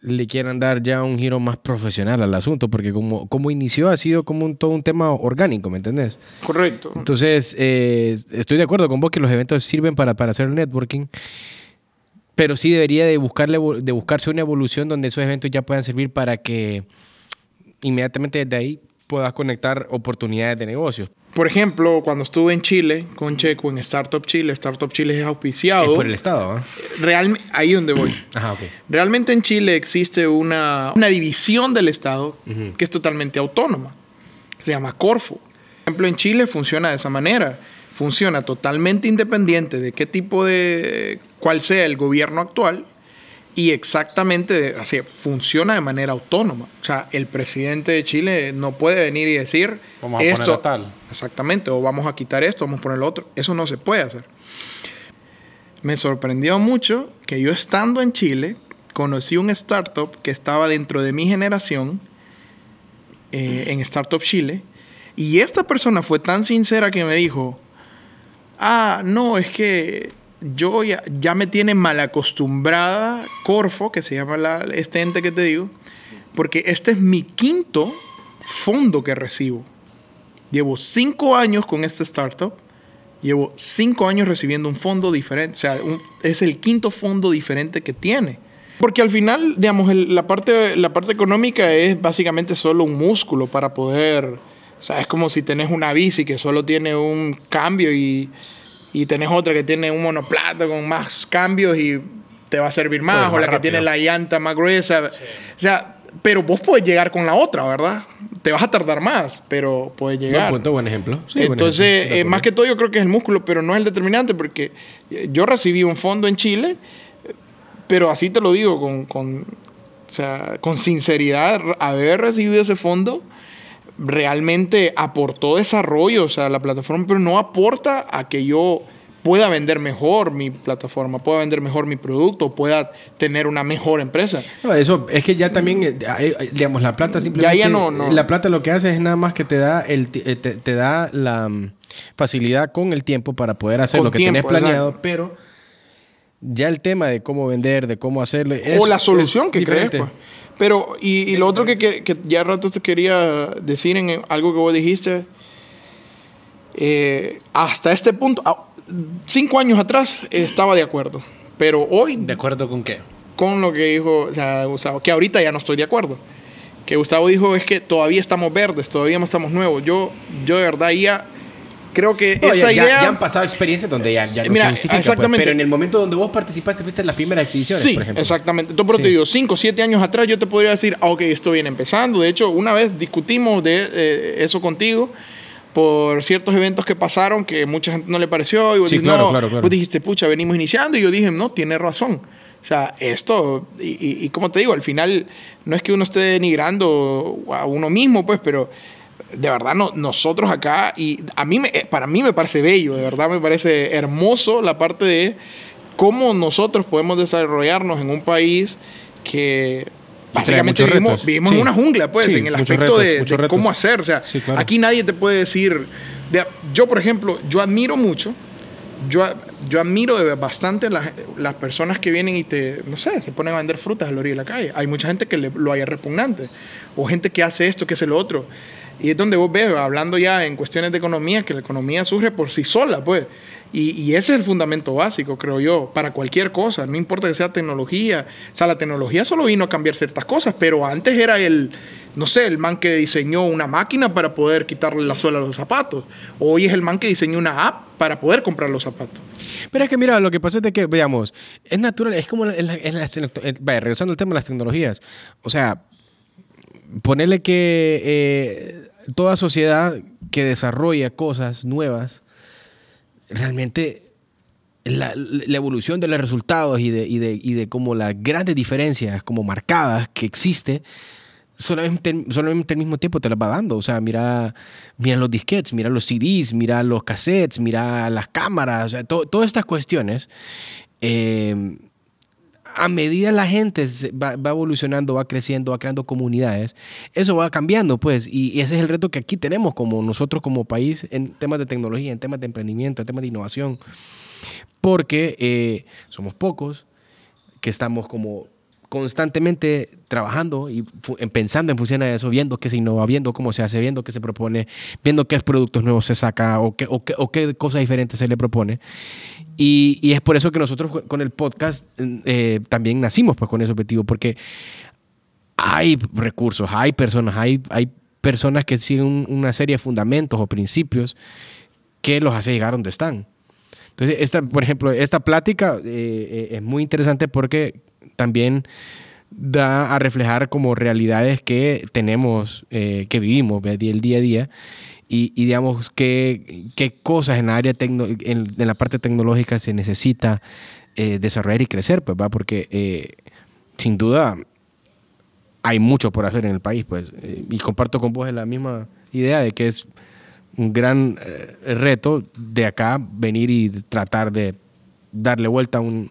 le quieran dar ya un giro más profesional al asunto, porque como, como inició ha sido como un, todo un tema orgánico, ¿me entendés? Correcto. Entonces, eh, estoy de acuerdo con vos que los eventos sirven para, para hacer networking, pero sí debería de, buscarle, de buscarse una evolución donde esos eventos ya puedan servir para que inmediatamente desde ahí puedas conectar oportunidades de negocios. Por ejemplo, cuando estuve en Chile, con Checo, en Startup Chile, Startup Chile es auspiciado. Es por el Estado, ¿ah? Realmente, ahí donde voy. Ajá, ok. Realmente en Chile existe una, una división del Estado que es totalmente autónoma. Se llama Corfo. Por ejemplo, en Chile funciona de esa manera. Funciona totalmente independiente de qué tipo de... cuál sea el gobierno actual y exactamente así, funciona de manera autónoma. O sea, el presidente de Chile no puede venir y decir Vamos a esto. tal. Exactamente, o vamos a quitar esto, vamos a poner lo otro. Eso no se puede hacer. Me sorprendió mucho que yo estando en Chile conocí un startup que estaba dentro de mi generación eh, en Startup Chile y esta persona fue tan sincera que me dijo, ah, no, es que yo ya, me tiene mal acostumbrada Corfo, que se llama la, este ente que te digo, porque este es mi quinto fondo que recibo. Llevo cinco años con este startup, llevo cinco años recibiendo un fondo diferente, o sea, es el quinto fondo diferente que tiene. Porque al final, digamos, la, parte, la parte económica es básicamente solo un músculo para poder, o sea, es como si tenés una bici que solo tiene un cambio y, y tenés otra que tiene un monoplato con más cambios y te va a servir más, Pues, o la que tiene la llanta más gruesa. O sea, pero vos puedes llegar con la otra, ¿verdad? Te vas a tardar más, pero puedes Buen llegar. punto, buen ejemplo. Sí, buen Entonces, ejemplo. Eh, más que todo yo creo que es el músculo, pero no es el determinante, porque eh, yo recibí un fondo en Chile, pero así te lo digo, con, con, o sea, con sinceridad, haber recibido ese fondo realmente aportó desarrollo, o sea, la plataforma, pero no aporta a que yo pueda vender mejor mi plataforma, pueda vender mejor mi producto, pueda tener una mejor empresa. No, eso es que ya también, eh, hay- digamos, la plata simplemente. Ya, ya no, no. La plata lo que hace es nada más que te da, el, eh, te, te da la mm, facilidad con el tiempo para poder hacer Con lo que tiempo, tenés planeado, exacto. pero ya el tema de cómo vender, de cómo hacerlo. es- o la solución es que crees. Pues. Pero, y, y lo otro que, que, que ya rato te quería decir en algo que vos dijiste, eh, hasta este punto, ah, cinco años atrás estaba de acuerdo, pero hoy ¿De acuerdo con qué? con lo que dijo o sea, Gustavo, que ahorita ya no estoy de acuerdo. Que Gustavo dijo es que todavía estamos verdes, todavía no estamos nuevos. Yo, yo de verdad ya creo que No, esa ya, idea... ya han pasado experiencias donde ya, ya no Mira, se justifica, pues, exactamente. pero en el momento donde vos participaste, fuiste en las primeras exhibiciones, Sí, por ejemplo. exactamente. Entonces, pero Sí. te digo, 5 o 7 años atrás yo te podría decir, ah, ok, esto viene empezando. De hecho, una vez discutimos de eh, eso contigo por ciertos eventos que pasaron que mucha gente no le pareció. Y vos Sí, dijiste, claro, no, claro, claro. vos dijiste, pucha, venimos iniciando. Y yo dije, no, tiene razón. O sea, esto, y, y, y como te digo, al final no es que uno esté denigrando a uno mismo, pues, pero de verdad no, nosotros acá, y a mí me, eh, para mí me parece bello, de verdad me parece hermoso la parte de cómo nosotros podemos desarrollarnos en un país que básicamente vivimos, vivimos Sí. en una jungla, pues, Sí, en el aspecto retos, de, cómo hacer. O sea, Sí, claro. aquí nadie te puede decir, de- yo por ejemplo, yo admiro mucho, yo, yo admiro bastante las, las personas que vienen y te, no sé, se ponen a vender frutas a la orilla de la calle. Hay mucha gente que le- lo haya repugnante, o gente que hace esto, que hace lo otro. Y es donde vos ves, hablando ya en cuestiones de economía, que la economía surge por sí sola, pues. Y, y ese es el fundamento básico, creo yo, para cualquier cosa. No importa que sea tecnología. O sea, la tecnología solo vino a cambiar ciertas cosas, pero antes era el, no sé, el man que diseñó una máquina para poder quitarle la suela a los zapatos. Hoy es el man que diseñó una app para poder comprar los zapatos. Pero es que mira, lo que pasa es de que, veamos, es natural, es como en la- en las- en- vaya, regresando al tema de las tecnologías. O sea, ponerle que eh, toda sociedad que desarrolla cosas nuevas, realmente la, la evolución de los resultados y de, y de, y de como las grandes diferencias como marcadas que existe, solamente, solamente al mismo tiempo te las va dando. O sea, mira, mira los disquetes, mira los CDs, mira los cassettes, mira las cámaras, o sea, to- todas estas cuestiones. eh, a medida la gente va, evolucionando, va creciendo, va creando comunidades, eso va cambiando, pues, y, y ese es el reto que aquí tenemos como nosotros como país en temas de tecnología, en temas de emprendimiento, en temas de innovación, porque eh, somos pocos que estamos como constantemente trabajando y pensando en función de eso, viendo qué se innova, viendo cómo se hace, viendo qué se propone, viendo qué productos nuevos se saca o qué, o qué, o qué cosas diferentes se le propone. Y, y es por eso que nosotros con el podcast eh, también nacimos pues con ese objetivo, porque hay recursos, hay personas, hay, hay personas que siguen una serie de fundamentos o principios que los hace llegar donde están. Entonces, esta, por ejemplo, esta plática eh, es muy interesante porque también da a reflejar como realidades que tenemos, que vivimos el día a día. Y, digamos qué, qué, cosas en la área en, la parte tecnológica se necesita eh, desarrollar y crecer, pues va, porque eh, sin duda hay mucho por hacer en el país, pues, eh, y comparto con vos la misma idea de que es un gran reto de acá venir y tratar de darle vuelta a un,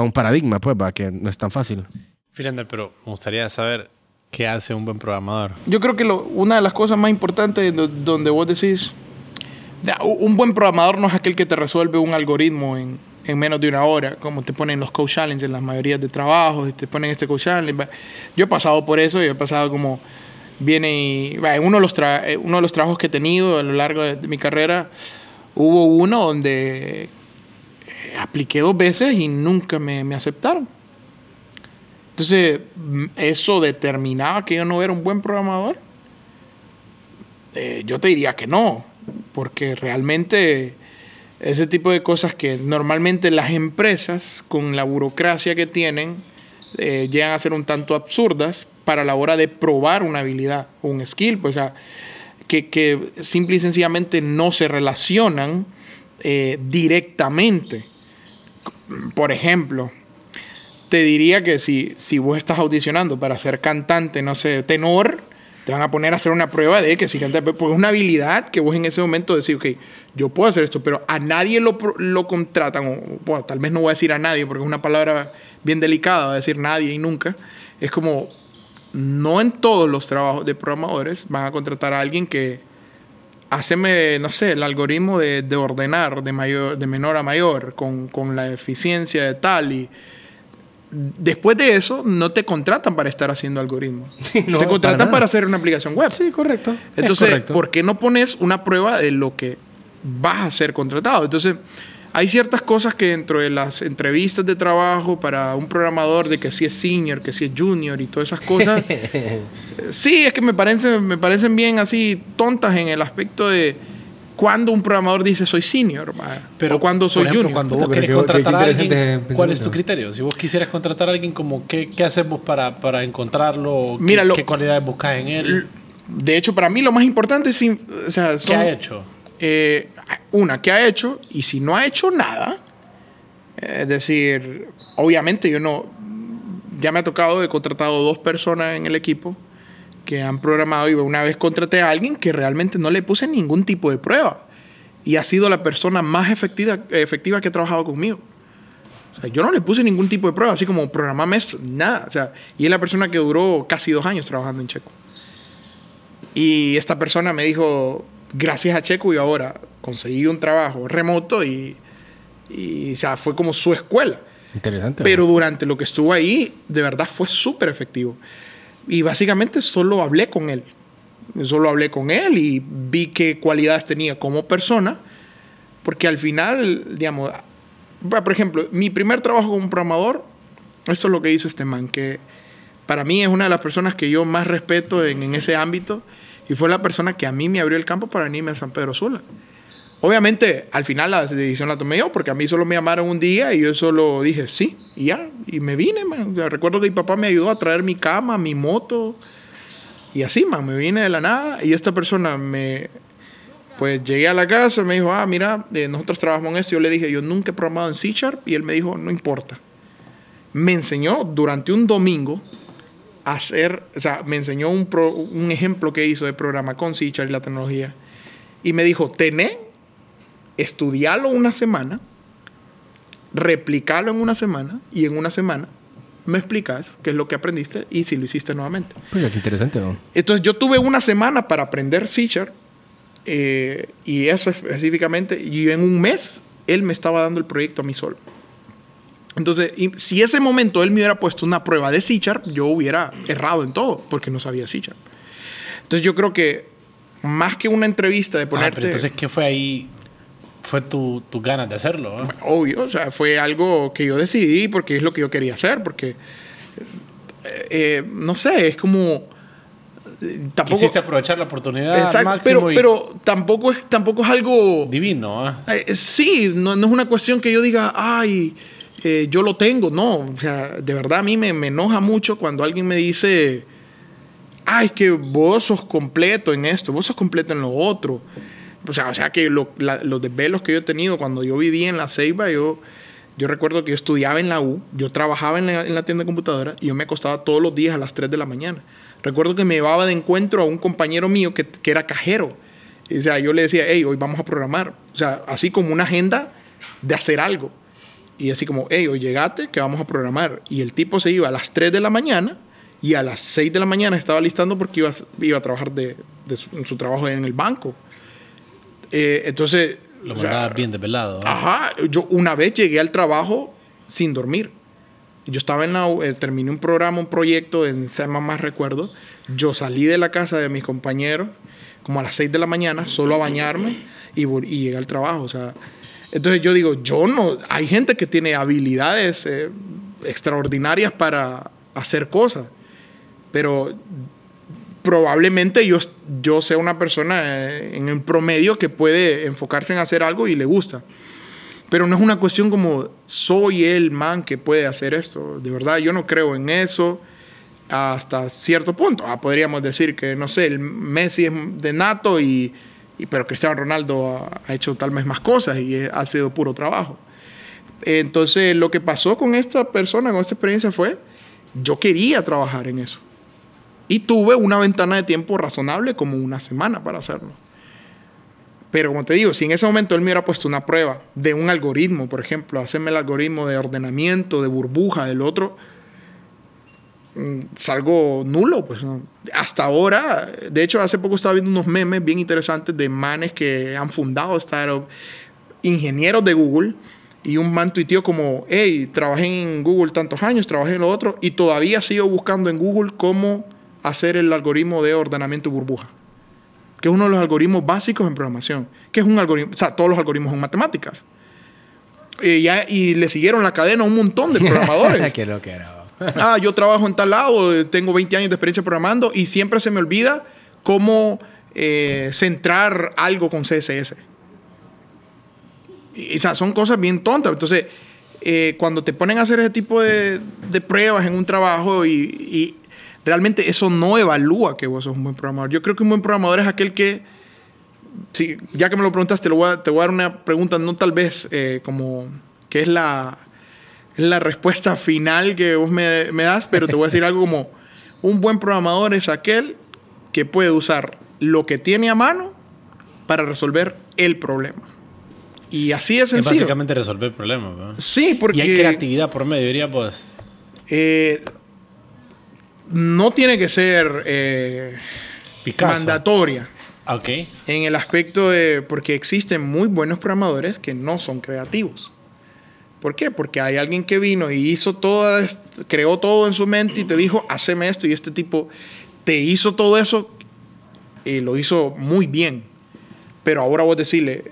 a un paradigma, pues, va, que no es tan fácil. Philander, pero me gustaría saber ¿Qué hace un buen programador? Yo creo que una de las cosas más importantes donde vos decís, un buen programador no es aquel que te resuelve un algoritmo en, en menos de una hora, como te ponen los coach challenge en las mayorías de trabajos, te ponen este coach challenge. Yo he pasado por eso, yo he pasado como viene y en uno de los eh, uno de los trabajos que he tenido a lo largo de, mi carrera hubo uno donde apliqué dos veces y nunca me, me aceptaron. Entonces, mm, ¿eso determinaba que yo no era un buen programador? Eh, yo te diría que no, porque realmente ese tipo de cosas que normalmente las empresas, con la burocracia que tienen, eh, llegan a ser un tanto absurdas para la hora de probar una habilidad o un skill, pues, o sea, que, que simple y sencillamente no se relacionan eh, directamente. Por ejemplo, te diría que si, si vos estás audicionando para ser cantante, no sé, tenor, te van a poner a hacer una prueba de que si canta, porque es una habilidad que vos en ese momento decís, ok, yo puedo hacer esto, pero a nadie lo, lo contratan, o bueno, tal vez no voy a decir a nadie, porque es una palabra bien delicada, a decir nadie y nunca. Es como, no en todos los trabajos de programadores van a contratar a alguien que haceme, no sé, el algoritmo de, de ordenar de, mayor, de menor a mayor, con, con la eficiencia de tal y después de eso no te contratan para estar haciendo algoritmos. te contratan para, hacer una aplicación web. Sí, correcto. Entonces, ¿por qué no pones una prueba de lo que vas a ser contratado? Entonces, hay ciertas cosas que dentro de las entrevistas de trabajo para un programador de que si es senior, que si es junior y todas esas cosas, sí, es que me parecen, me parecen bien así tontas en el aspecto de cuando un programador dice soy senior, pero o cuando soy junior. Cuando vos querés contratar a alguien, ¿cuál es tu criterio? Si vos quisieras contratar a alguien, como, ¿qué, qué hacemos para, para encontrarlo? Mira, ¿Qué, cualidades buscas en él? De hecho, para mí lo más importante es... O sea, ¿Qué ha hecho? Eh, una, ¿qué ha hecho? Y si no ha hecho nada, es decir, obviamente yo no... Ya me ha tocado, he contratado dos personas en el equipo que han programado y una vez contraté a alguien que realmente no le puse ningún tipo de prueba y ha sido la persona más efectiva, efectiva que ha trabajado conmigo. Yo no le puse ningún tipo de prueba, así como programame esto, nada. O sea, y es la persona que duró casi dos años trabajando en Checo. Y esta persona me dijo, gracias a Checo y ahora conseguí un trabajo remoto y, y o sea, fue como su escuela. Interesante. Pero durante lo que estuvo ahí, de verdad fue súper efectivo. Y básicamente solo hablé con él. Solo hablé con él y vi qué cualidades tenía como persona. Porque al final, digamos, por ejemplo, mi primer trabajo como programador, esto es lo que hizo este man, que para mí es una de las personas que yo más respeto en, en ese ámbito y fue la persona que a mí me abrió el campo para venirme a San Pedro Sula. Obviamente, al final la decisión la tomé yo, porque a mí solo me llamaron un día y yo solo dije sí, y ya, y me vine, recuerdo que mi papá me ayudó a traer mi cama, mi moto, y así, man, me vine de la nada, y esta persona me, pues llegué a la casa, me dijo, ah, mira, eh, nosotros trabajamos en esto, yo le dije, yo nunca he programado en C Sharp, y él me dijo, no importa. Me enseñó durante un domingo hacer, o sea, me enseñó un, un ejemplo que hizo de programa con C y la tecnología, y me dijo, tené estudiarlo una semana, replicarlo en una semana y en una semana me explicas qué es lo que aprendiste y si lo hiciste nuevamente. Pues ya, qué interesante. Entonces yo tuve una semana para aprender C eh, y eso específicamente, y en un mes él me estaba dando el proyecto a mí solo. Entonces, si ese momento él me hubiera puesto una prueba de C yo hubiera errado en todo porque no sabía C Entonces yo creo que más que una entrevista de ah, ponerte... entonces, ¿qué fue ahí fue tu, tu ganas de hacerlo. Obvio, o sea, fue algo que yo decidí porque es lo que yo quería hacer, porque, eh, eh, no sé, es como, tampoco, Quisiste aprovechar la oportunidad Exacto, máximo pero, y- pero tampoco, es, tampoco es algo... divino. ¿ah? Eh, sí, no, no es una cuestión que yo diga, ay, eh, yo lo tengo. No, o sea, de verdad a mí me, me enoja mucho cuando alguien me dice, ay, que vos sos completo en esto, vos sos completo en lo otro. O sea, o sea que lo- los desvelos que yo he tenido cuando yo vivía en la Ceiba, yo, yo recuerdo que yo estudiaba en la U, yo trabajaba en la, en la tienda de computadora y yo me acostaba todos los días a las 3 de la mañana. Recuerdo que me llevaba de encuentro a un compañero mío que, que era cajero. O sea, yo le decía, hey, hoy vamos a programar. O sea, así como una agenda de hacer algo. Y así como, hey, hoy llegate que vamos a programar. Y el tipo se iba a las 3 de la mañana y a las 6 de la mañana estaba listando porque iba, a- iba a trabajar de, de su, en su trabajo en el banco. Eh, entonces... Lo o sea, bien desvelado. ¿ah? Ajá, yo una vez llegué al trabajo sin dormir. Yo estaba en la, eh, terminé un programa, un proyecto en SEMA más recuerdo. Yo salí de la casa de mis compañeros como a las 6 de la mañana solo a bañarme y, y llegué al trabajo. O sea, entonces yo digo, yo no, hay gente que tiene habilidades eh, extraordinarias para hacer cosas, pero probablemente yo, yo sea una persona eh, en el promedio que puede enfocarse en hacer algo y le gusta. Pero no es una cuestión como soy el man que puede hacer esto. De verdad, yo no creo en eso hasta cierto punto. Ah, podríamos decir que, no sé, el Messi es de nato, y, pero Cristiano Ronaldo ha, hecho tal vez más cosas y ha sido puro trabajo. Entonces, lo que pasó con esta persona, con esta experiencia fue, yo quería trabajar en eso. Y tuve una ventana de tiempo razonable, como una semana para hacerlo. Pero como te digo, si en ese momento él me hubiera puesto una prueba de un algoritmo, por ejemplo, hacerme el algoritmo de ordenamiento, de burbuja, del otro, salgo nulo. Pues. Hasta ahora, de hecho, hace poco estaba viendo unos memes bien interesantes de manes que han fundado startup, ingenieros de Google, y un man tuiteó como, hey, trabajé en Google tantos años, trabajé en lo otro, y todavía sigo buscando en Google cómo hacer el algoritmo de ordenamiento de burbuja que es uno de los algoritmos básicos en programación, que es un algoritmo, o sea, todos los algoritmos son matemáticas. Eh, ya- y le siguieron la cadena a un montón de programadores. Qué lo que era. Ah, yo trabajo en tal lado, eh, tengo 20 años de experiencia programando y siempre se me olvida cómo eh, centrar algo con CSS. O sea, son cosas bien tontas. Entonces, eh, cuando te ponen a hacer ese tipo de, pruebas en un trabajo y, realmente eso no evalúa que vos sos un buen programador. Yo creo que un buen programador es aquel que, sí, ya que me lo preguntaste, te, lo voy a, te voy a dar una pregunta, no tal vez como, que es la, la respuesta final que vos me, me das, pero te voy a decir algo como, un buen programador es aquel que puede usar lo que tiene a mano para resolver el problema. Y así es Es sencillo. básicamente resolver problemas. ¿no? Sí, porque... Y hay creatividad por medio, diría pues. eh, no tiene que ser eh, mandatoria Ah, Ok. en el aspecto de porque existen muy buenos programadores que no son creativos. ¿Por qué? Porque hay alguien que vino y hizo todo, creó todo en su mente y te dijo, haceme esto y este tipo te hizo todo eso y lo hizo muy bien. Pero ahora vos decirle,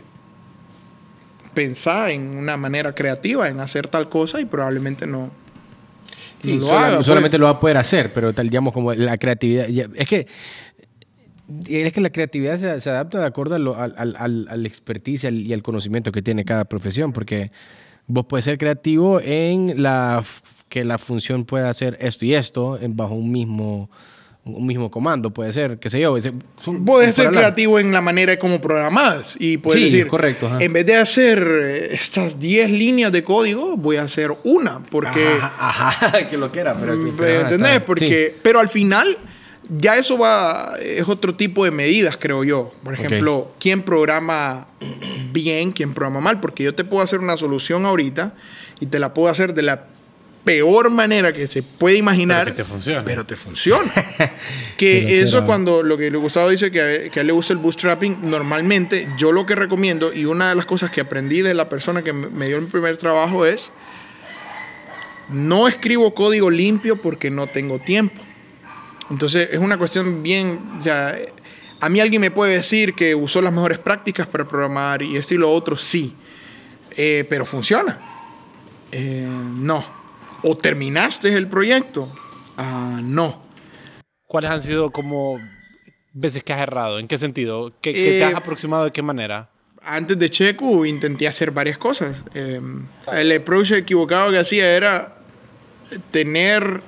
pensá en una manera creativa en hacer tal cosa y probablemente no, Sí, no lo sola- haga, pues. solamente lo va a poder hacer, pero tal, digamos, como la creatividad. Es que, es que la creatividad se, se adapta de acuerdo a lo- al, al, al- expertise y al conocimiento que tiene cada profesión, porque vos puedes ser creativo en la que la función pueda hacer esto y esto bajo un mismo un mismo comando, puede ser, qué sé yo. Puedes ser hablar. creativo en la manera de cómo programas y puedes Sí, decir, correcto, ajá. en vez de hacer eh, estas 10 líneas de código, voy a hacer una, porque, Ajá, ajá, que lo que era, pero... ¿me pero, ajá, ¿entendés? está- Porque, pero al final ya eso va, es otro tipo de medidas, creo yo. Por ejemplo, quién programa bien, quién programa mal, porque yo te puedo hacer una solución ahorita y te la puedo hacer de la peor manera que se puede imaginar. Pero que te funcione. Pero te funciona. Que eso cuando lo que Gustavo dice que a, que a él le gusta el bootstrapping, normalmente yo lo que recomiendo y una de las cosas que aprendí de la persona que me me dio mi primer trabajo es no escribo código limpio porque no tengo tiempo. Entonces es una cuestión bien, o sea, a mí alguien me puede decir que usó las mejores prácticas para programar y esto y lo otro, sí, Eh, pero funciona. Eh, no. O terminaste el proyecto. Ah, no. ¿Cuáles han sido como veces que has errado? ¿En qué sentido? ¿Qué, qué te Eh, has aproximado de qué manera? Antes de Checo intenté hacer varias cosas. Eh, el approach equivocado que hacía era tener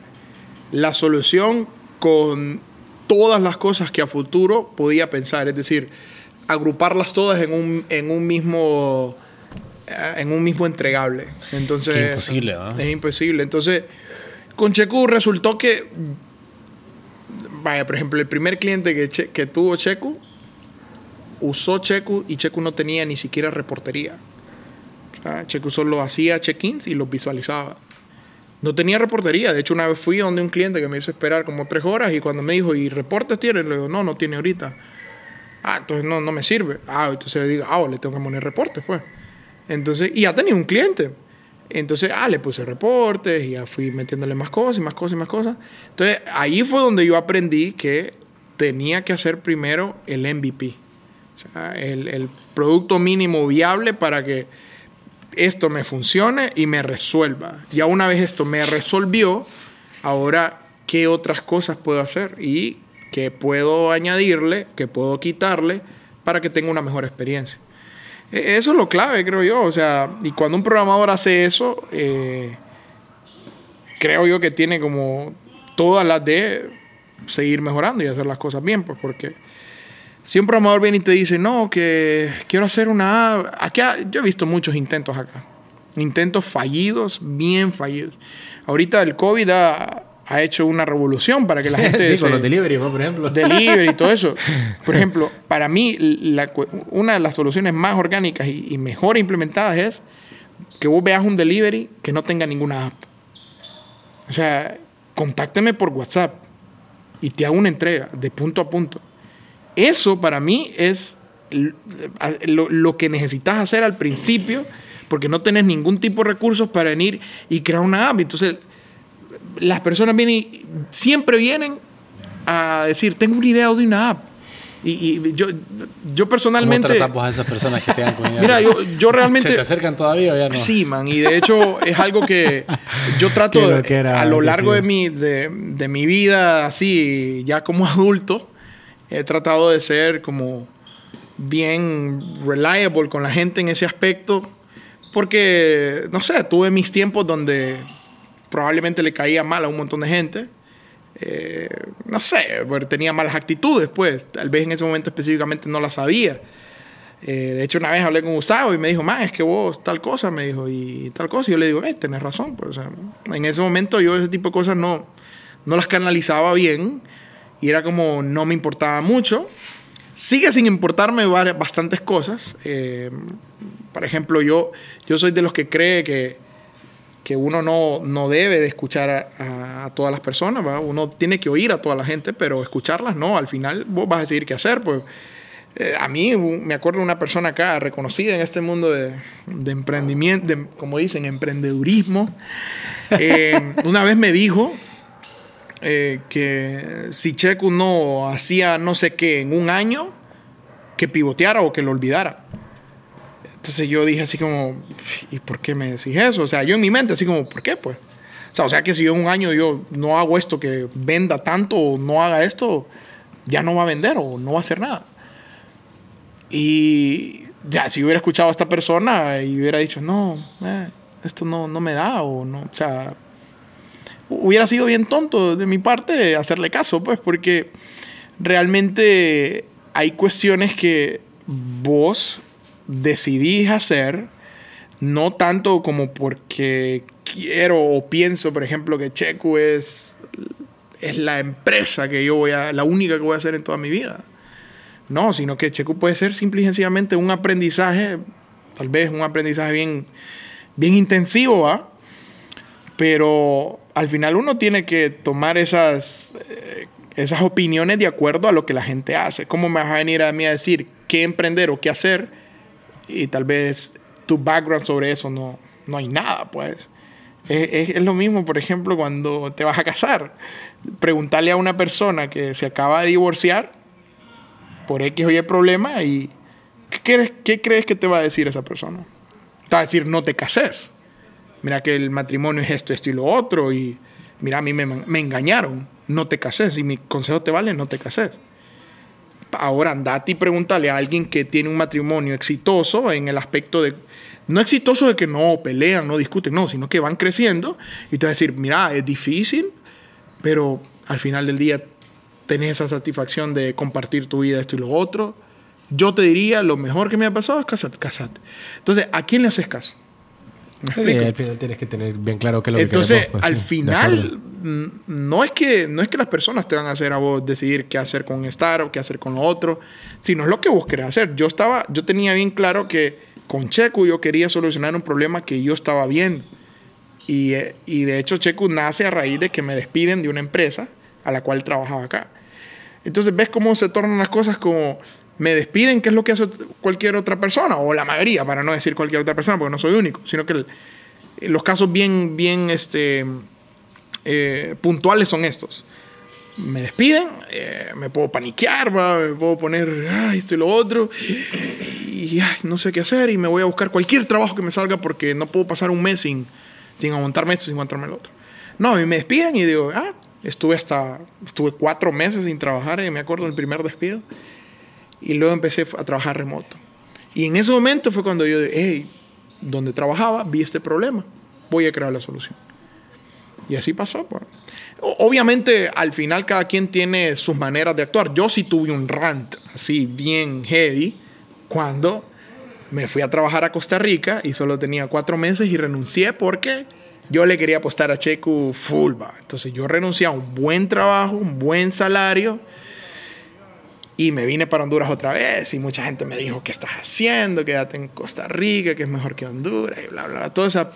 la solución con todas las cosas que a futuro podía pensar. Es decir, agruparlas todas en un, en un mismo eh, en un mismo entregable. Entonces, Qué imposible, ¿no? Es imposible. Entonces, con Checo resultó que, vaya, por ejemplo, el primer cliente que, Che- que tuvo Checo usó Checo y Checo no tenía ni siquiera reportería. O sea, Checo solo hacía check-ins y los visualizaba. No tenía reportería. De hecho, una vez fui donde un cliente que me hizo esperar como tres horas y cuando me dijo, ¿y reportes tiene? Le digo, no, no tiene ahorita. Ah, entonces no, no me sirve. Ah, entonces le digo, ah, le tengo que poner reportes, pues. Entonces, y ya tenía un cliente. Entonces, ah, le puse reportes y ya fui metiéndole más cosas y más cosas y más cosas. Entonces, ahí fue donde yo aprendí que tenía que hacer primero el MVP. O sea, el, el producto mínimo viable para que esto me funcione y me resuelva. Ya una vez esto me resolvió, ahora, ¿qué otras cosas puedo hacer? Y qué puedo añadirle, qué puedo quitarle para que tenga una mejor experiencia. E- Eso es lo clave, creo yo. O sea, y cuando un programador hace eso, eh, creo yo que tiene como todas las de seguir mejorando y hacer las cosas bien, pues porque si un programador viene y te dice, no, que quiero hacer una app", aquí ha- yo he visto muchos intentos acá, intentos fallidos, bien fallidos. Ahorita el COVID ha, ha hecho una revolución para que la gente sí, se- con los delivery, por ejemplo. delivery y todo eso. Por ejemplo, para mí, la una de las soluciones más orgánicas y, y mejor implementadas es que vos veas un delivery que no tenga ninguna app. O sea, contácteme por WhatsApp y te hago una entrega de punto a punto. Eso para mí es lo, lo que necesitas hacer al principio porque no tenés ningún tipo de recursos para venir y crear una app. Entonces, las personas vienen y siempre vienen a decir, tengo una idea de una app. Y, y yo, yo ¿Cómo personalmente... tratamos a esas personas que con Mira, yo, yo realmente... ¿Se te acercan todavía o ya no? Sí, man, y de hecho es algo que yo trato loquera, a lo que largo sí. de, mi, de, de mi vida, así, ya como adulto, he tratado de ser como bien reliable con la gente en ese aspecto, porque, no sé, tuve mis tiempos donde probablemente le caía mal a un montón de gente. Eh, no sé, tenía malas actitudes, pues. Tal vez en ese momento específicamente no las sabía. Eh, de hecho, una vez hablé con Gustavo y me dijo, man, es que vos tal cosa, me dijo, y tal cosa. Y yo le digo, eh, tenés razón. Pues, o sea, en ese momento yo ese tipo de cosas no, no las canalizaba bien y era como, no me importaba mucho. Sigue sin importarme varias- bastantes cosas. Eh, por ejemplo, yo, yo soy de los que cree que, que uno no, no debe de escuchar a, todas las personas, ¿va? uno tiene que oír a toda la gente, pero escucharlas no, al final vos vas a decidir qué hacer. Pues. Eh, a mí me acuerdo una persona acá reconocida en este mundo de, de emprendimiento, de, como dicen, emprendedurismo. Eh, una vez me dijo eh, que si Checo no hacía no sé qué en un año, que pivoteara o que lo olvidara. Entonces yo dije así como, ¿y por qué me decís eso? O sea, yo en mi mente así como, ¿por qué pues? O sea, o sea que si yo en un año yo no hago esto que venda tanto o no haga esto, ya no va a vender o no va a hacer nada. Y ya, si hubiera escuchado a esta persona y hubiera dicho, no, eh, esto no, no me da o no, o sea, hubiera sido bien tonto de mi parte hacerle caso, pues, porque realmente hay cuestiones que vos decidís hacer, no tanto como porque quiero o pienso, por ejemplo, que Checo es, es la empresa que yo voy a, la única que voy a hacer en toda mi vida. No, sino que Checo puede ser simple y sencillamente un aprendizaje, tal vez un aprendizaje bien, bien intensivo, ¿va? Pero al final uno tiene que tomar esas, eh, esas opiniones de acuerdo a lo que la gente hace. ¿Cómo me vas a venir a mí a decir qué emprender o qué hacer? Y tal vez tu background sobre eso no, no hay nada, pues. Es, es- es lo mismo, por ejemplo, cuando te vas a casar. Preguntarle a una persona que se acaba de divorciar por X o Y problema y ¿qué crees, qué crees que te va a decir esa persona? Te va a decir, no te cases. Mira que el matrimonio es esto, esto y lo otro. Y mira, a mí me, me engañaron. No te cases. Si mi consejo te vale, no te cases. Ahora andate y pregúntale a alguien que tiene un matrimonio exitoso en el aspecto de no exitoso de que no pelean, no discuten, no, sino que van creciendo y te va a decir, mira, es difícil, pero al final del día tenés esa satisfacción de compartir tu vida, esto y lo otro. Yo te diría, lo mejor que me ha pasado es casarte. casate. Entonces, ¿a quién le haces caso? Sí, al final tienes que tener bien claro qué es lo Entonces, que pues, al sí, final, mm, no es, que, no es que las personas te van a hacer a vos decidir qué hacer con estar o qué hacer con lo otro, sino es lo que vos querés hacer. Yo, estaba, yo tenía bien claro que con Checo yo quería solucionar un problema que yo estaba viendo. Y, eh, y de hecho Checo nace a raíz de que me despiden de una empresa a la cual trabajaba acá. Entonces ves cómo se tornan las cosas como me despiden, que es lo que hace cualquier otra persona, o la mayoría, para no decir cualquier otra persona, porque no soy único, sino que el- los casos bien, bien este, eh, puntuales son estos. Me despiden, eh, me puedo paniquear, ¿va? me puedo poner, ay, esto y lo otro, y ay, no sé qué hacer, y me voy a buscar cualquier trabajo que me salga porque no puedo pasar un mes sin, sin aguantarme esto, sin aguantarme el otro. No, a mí me despiden y digo, ah, estuve hasta, estuve cuatro meses sin trabajar, y me acuerdo del primer despido, y luego empecé a trabajar remoto. Y en ese momento fue cuando yo dije, hey, donde trabajaba, vi este problema, voy a crear la solución. Y así pasó. Pues. Obviamente, al final cada quien tiene sus maneras de actuar. Yo sí tuve un rant así bien heavy cuando me fui a trabajar a Costa Rica y solo tenía cuatro meses y renuncié porque yo le quería apostar a Checo full. va. Entonces yo renuncié a un buen trabajo, un buen salario y me vine para Honduras otra vez y mucha gente me dijo, ¿qué estás haciendo? Quédate en Costa Rica, que es mejor que Honduras y bla, bla, bla. Toda esa,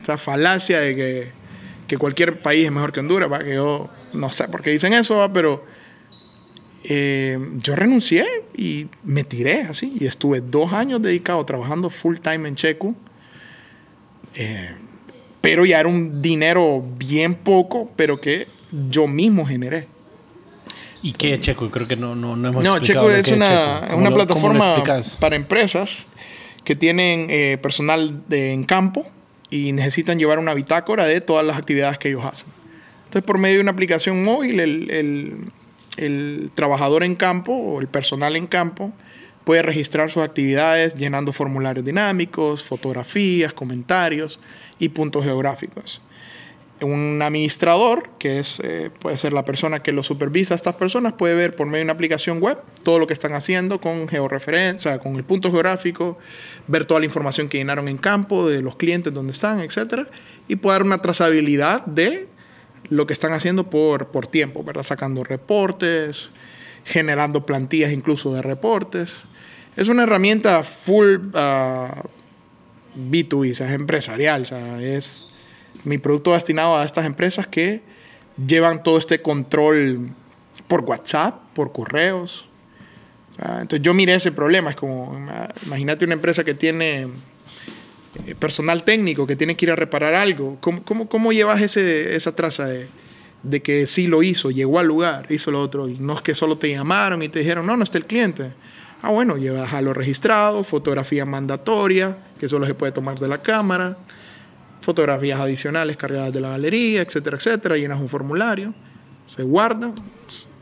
esa falacia de que, que cualquier país es mejor que Honduras, ¿va? que yo no sé por qué dicen eso, ¿va? pero eh, yo renuncié y me tiré así y estuve dos años dedicado trabajando full time en Checo. Eh, pero ya era un dinero bien poco, pero que yo mismo generé. ¿Y qué es Checo? Creo que no, no, no hemos No, Checo es que una, Checo. es ¿Cómo una plataforma para empresas que tienen eh, personal de, en campo y necesitan llevar una bitácora de todas las actividades que ellos hacen. Entonces, por medio de una aplicación móvil, el, el- el trabajador en campo o el personal en campo puede registrar sus actividades llenando formularios dinámicos, fotografías, comentarios y puntos geográficos un administrador, que es, eh, puede ser la persona que lo supervisa a estas personas, puede ver por medio de una aplicación web todo lo que están haciendo con georreferencia, con el punto geográfico, ver toda la información que llenaron en campo, de los clientes, dónde están, etc. Y puede dar una trazabilidad de lo que están haciendo por, por tiempo, ¿verdad? Sacando reportes, generando plantillas incluso de reportes. Es una herramienta full ah, B2B, o sea, es empresarial, o sea, es mi producto destinado a estas empresas que llevan todo este control por WhatsApp, por correos. Sea, entonces yo miré ese problema, es como, ima- imagínate una empresa que tiene eh, personal técnico, que tiene que ir a reparar algo. ¿Cómo, cómo, cómo llevas ese, esa traza de, de que sí lo hizo, llegó al lugar, hizo lo otro? Y no es que solo te llamaron y te dijeron, no, no está el cliente. Ah, bueno, llevas a lo registrado, fotografía mandatoria, que solo se puede tomar de la cámara fotografías adicionales cargadas de la galería, etcétera, etcétera. Llenas un formulario, se guarda,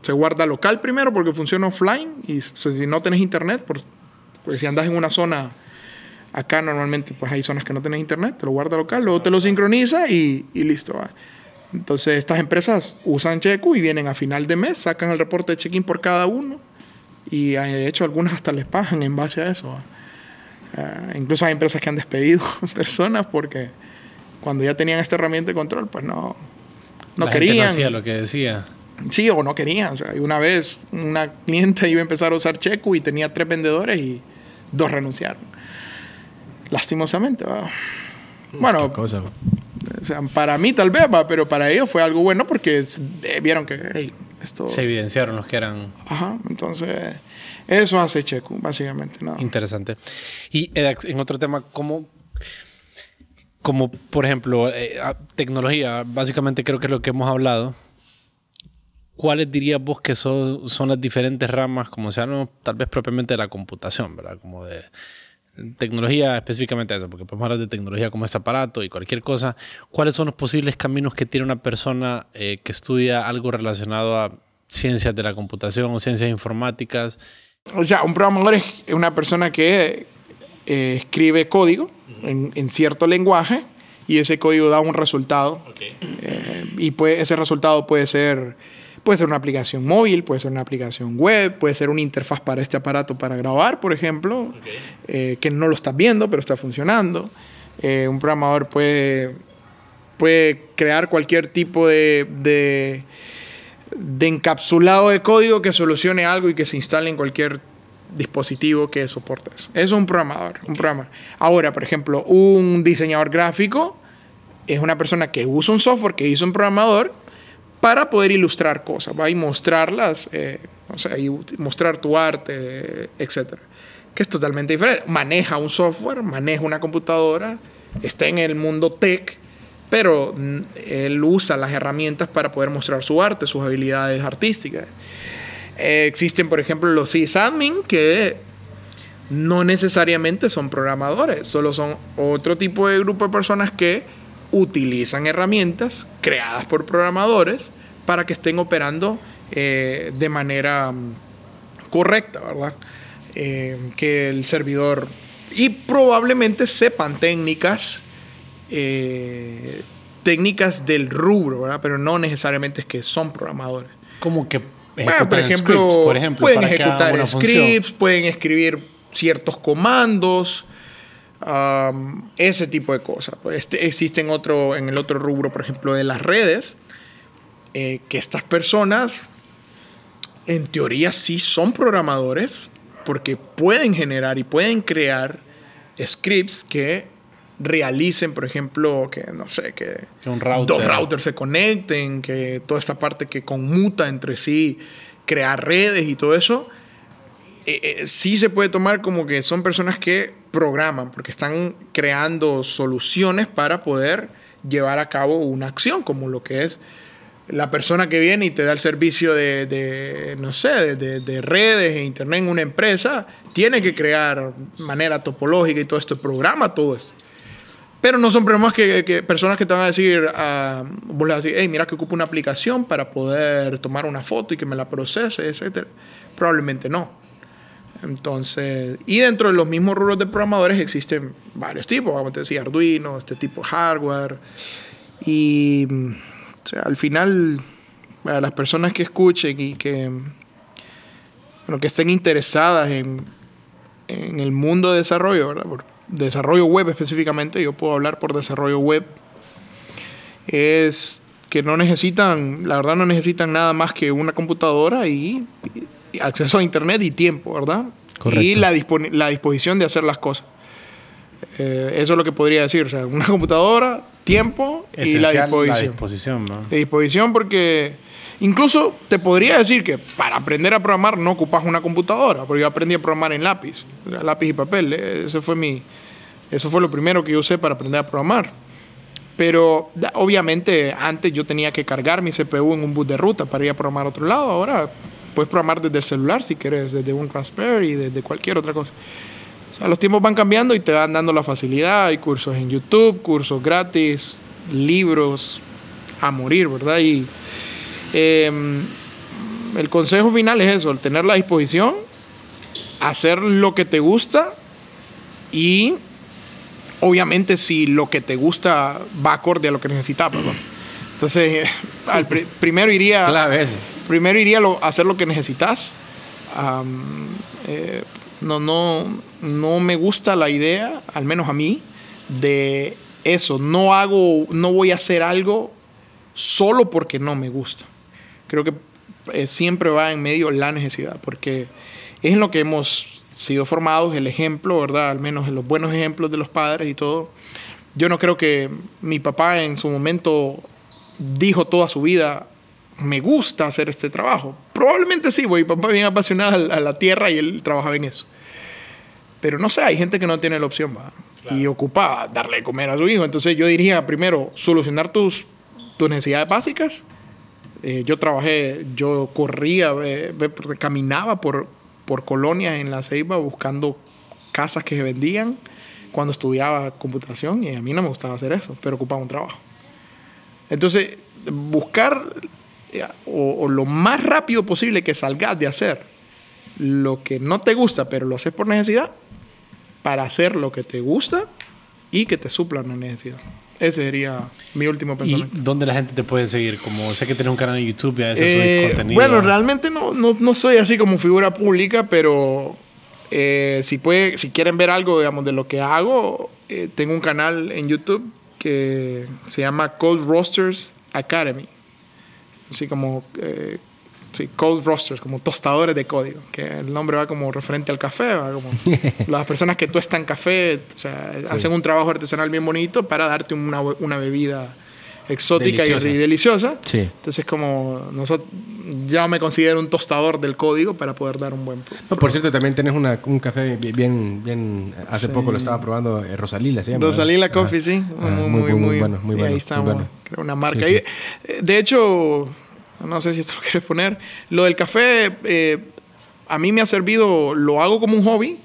se guarda local primero porque funciona offline y si no tenés internet, por, pues si andas en una zona, acá normalmente pues hay zonas que no tenés internet, te lo guarda local, luego te lo sincroniza y, y listo. ¿va? Entonces estas empresas usan Checo y vienen a final de mes, sacan el reporte de check-in por cada uno y eh, de hecho algunas hasta les pagan en base a eso. Eh, incluso hay empresas que han despedido personas porque cuando ya tenían esta herramienta de control, pues no, no La gente querían. no hacía lo que decía. Sí, o no querían. O sea, una vez una cliente iba a empezar a usar Checo y tenía tres vendedores y dos renunciaron. Lastimosamente, ¿va? Bueno, cosa, o sea, para mí tal vez, ¿va? pero para ellos fue algo bueno porque eh, vieron que hey, esto... Se evidenciaron los que eran Ajá, entonces eso hace Checo, básicamente. ¿no? interesantes. Y Edax, en otro tema, ¿cómo, como por ejemplo, eh, tecnología, básicamente creo que es lo que hemos hablado. ¿Cuáles dirías vos que son, son las diferentes ramas, como se llaman, tal vez propiamente de la computación, ¿verdad? Como de tecnología específicamente eso, porque podemos hablar de tecnología como este aparato y cualquier cosa. ¿Cuáles son los posibles caminos que tiene una persona eh, que estudia algo relacionado a ciencias de la computación o ciencias informáticas. O sea, un programador es una persona que eh, escribe código en, en, cierto lenguaje y ese código da un resultado. Eh, y puede, ese resultado puede ser, puede ser una aplicación móvil, puede ser una aplicación web, puede ser una interfaz para este aparato para grabar, por ejemplo, eh, que no lo estás viendo, pero está funcionando. un programador puede, puede crear cualquier tipo de, de de encapsulado de código que solucione algo y que se instale en cualquier dispositivo que soporte eso. Es un programador, un programa. Ahora, por ejemplo, un diseñador gráfico es una persona que usa un software que hizo un programador para poder ilustrar cosas, ¿va? y mostrarlas, eh, o sea, y mostrar tu arte, etc. Que es totalmente diferente. Maneja un software, maneja una computadora, está en el mundo tech pero mm, él usa las herramientas para poder mostrar su arte, sus habilidades artísticas. Eh, existen, por ejemplo, los sysadmin que no necesariamente son programadores, solo son otro tipo de grupo de personas que utilizan herramientas creadas por programadores para que estén operando eh, de manera mm, correcta, ¿verdad? Eh, que el servidor y probablemente sepan técnicas técnicas del rubro, ¿verdad? Pero no necesariamente es que son programadores. Como que bueno, por ejemplo, por ejemplo, pueden ejecutar scripts, pueden escribir ciertos comandos, ese tipo de cosas. Pues, este, existen otro, en el otro rubro, por ejemplo, de las redes, eh, que estas personas, en teoría, sí son programadores, porque pueden generar y pueden crear scripts que realicen, por ejemplo, que no sé, que, dos routers se conecten, que toda esta parte que conmuta entre sí, crear redes y todo eso, eh, eh, sí se puede tomar como que son personas que programan, porque están creando soluciones para poder llevar a cabo una acción, como lo que es la persona que viene y te da el servicio de, no sé, de, de, redes e internet en una empresa, tiene que crear manera topológica y todo esto, programa todo esto. Pero no son problemas que, personas que te van a decir, uh, vos le vas a decir, hey, mira que ocupo una aplicación para poder tomar una foto y que me la procese, etc. Probablemente no. Entonces, y dentro de los mismos rubros de programadores existen varios tipos, como te decía, Arduino, este tipo de hardware. Y al final, a las personas que escuchen y que, bueno, que estén interesadas en, en el mundo de desarrollo, ¿verdad? Desarrollo web específicamente, yo puedo hablar por desarrollo web, es que no necesitan, la verdad no necesitan nada más que una computadora y, acceso a internet y tiempo, ¿verdad? Y la, la, disposición de hacer las cosas. Eh, eso es lo que podría decir, o sea, una computadora, tiempo y la disposición. La disposición, ¿no? La disposición porque incluso te podría decir que para aprender a programar no ocupas una computadora, porque yo aprendí a programar en lápiz, lápiz y papel, eh, ese fue mi, eso fue lo primero que yo usé para aprender a programar. Pero obviamente antes yo tenía que cargar mi CPU en un bus de ruta para ir a programar a otro lado. Ahora puedes programar desde el celular si quieres, desde un Raspberry, desde cualquier otra cosa. O sea, los tiempos van cambiando y te van dando la facilidad. Hay cursos en YouTube, cursos gratis, libros a morir, ¿verdad? Y em, el consejo final es eso, tener la disposición, hacer lo que te gusta y obviamente si lo que te gusta va acorde a lo que necesitas, Entonces, al primero iría... Primero iría a hacer lo que necesitas. Eh, no, no, no me gusta la idea, al menos a mí, de eso. No hago, no voy a hacer algo solo porque no me gusta. Creo que eh, siempre va en medio la necesidad, porque es en lo que hemos sido formados, el ejemplo, ¿verdad? Al menos en los buenos ejemplos de los padres y todo. Yo no creo que mi papá en su momento dijo toda su vida, me gusta hacer este trabajo. Probablemente sí, porque mi papá es bien apasionado a la tierra y él trabajaba en eso. Pero no sé, hay gente que no tiene la opción, ¿va? Y ocupa darle de comer a su hijo. Entonces yo diría, primero, solucionar tus, tus necesidades básicas. Eh, yo trabajé, yo corría, eh, caminaba por, por colonias en la Ceiba buscando casas que se vendían cuando estudiaba computación y a mí no me gustaba hacer eso, pero ocupaba un trabajo. Entonces, buscar eh, o, o lo más rápido posible que salgas de hacer lo que no te gusta, pero lo haces por necesidad, para hacer lo que te gusta y que te supla la necesidad. Ese sería mi último ¿Y pensamiento. dónde la gente te puede seguir? Como sé que tienes un canal de YouTube y a veces Eh, subes contenido. bueno, realmente no, no, no soy así como figura pública, pero eh, si, puede, si quieren ver algo, digamos, de lo que hago, eh, tengo un canal en YouTube que se llama Cold Roasters Academy. Así como eh, sí, Cold Roasters, como tostadores de código, que el nombre va como referente al café, va como las personas que tuestan café, o sea, hacen un trabajo artesanal bien bonito para darte una, una bebida exótica Deliciosa. y deliciosa. Sí. Entonces, como nosotros, ya me considero un tostador del código para poder dar un buen No, por cierto, también tenés una, un café bi- bien, bien, hace Sí. poco lo estaba probando, eh, Rosalila se llama. Rosalila Ajá. Coffee, sí. Ajá, muy, muy, muy, bueno, muy y bueno. ahí muy estamos, bueno. creo, una marca. Sí, sí. Eh, De hecho, no sé si esto lo quieres poner. Lo del café, eh, a mí me ha servido, lo hago como un hobby,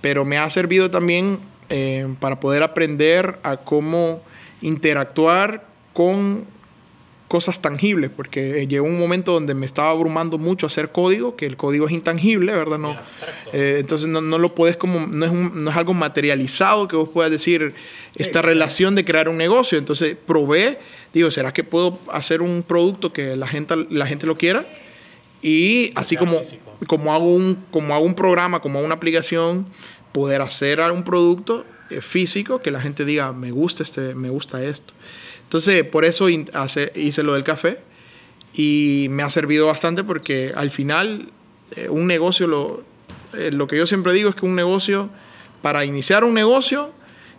pero me ha servido también eh, para poder aprender a cómo interactuar con cosas tangibles, porque eh, llegó un momento donde me estaba abrumando mucho hacer código, que el código es intangible, ¿verdad? No, eh, entonces no, no lo puedes como, no es, un- no es algo materializado que vos puedas decir esta relación de crear un negocio. Entonces probé, digo, ¿será que puedo hacer un producto que la gente, la gente lo quiera? Y así como, como, hago un, como hago un programa, como hago una aplicación, poder hacer un producto eh, físico que la gente diga, me gusta, este, me gusta esto. Entonces, por eso hice lo del café y me ha servido bastante porque al final eh, un negocio, lo, eh, lo que yo siempre digo es que un negocio, para iniciar un negocio,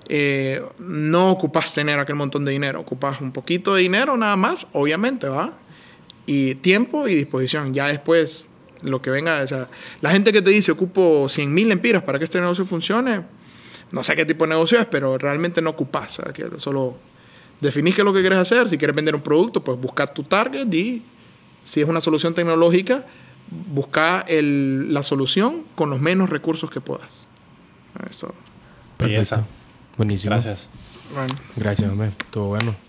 eh, no ocupas tener aquel montón de dinero, ocupas un poquito de dinero nada más, obviamente, ¿va? Y tiempo y disposición. Ya después, lo que venga, o sea, la gente que te dice, ocupo 100 mil empiras para que este negocio funcione, no sé qué tipo de negocio es, pero realmente no ocupas, o sea, que solo definís qué es lo que quieres hacer, si quieres vender un producto, pues buscar tu target y si es una solución tecnológica, buscar el- la solución con los menos recursos que puedas. Eso. Belleza. Buenísimo. Gracias. Bueno. Gracias, hombre. Estuvo bueno.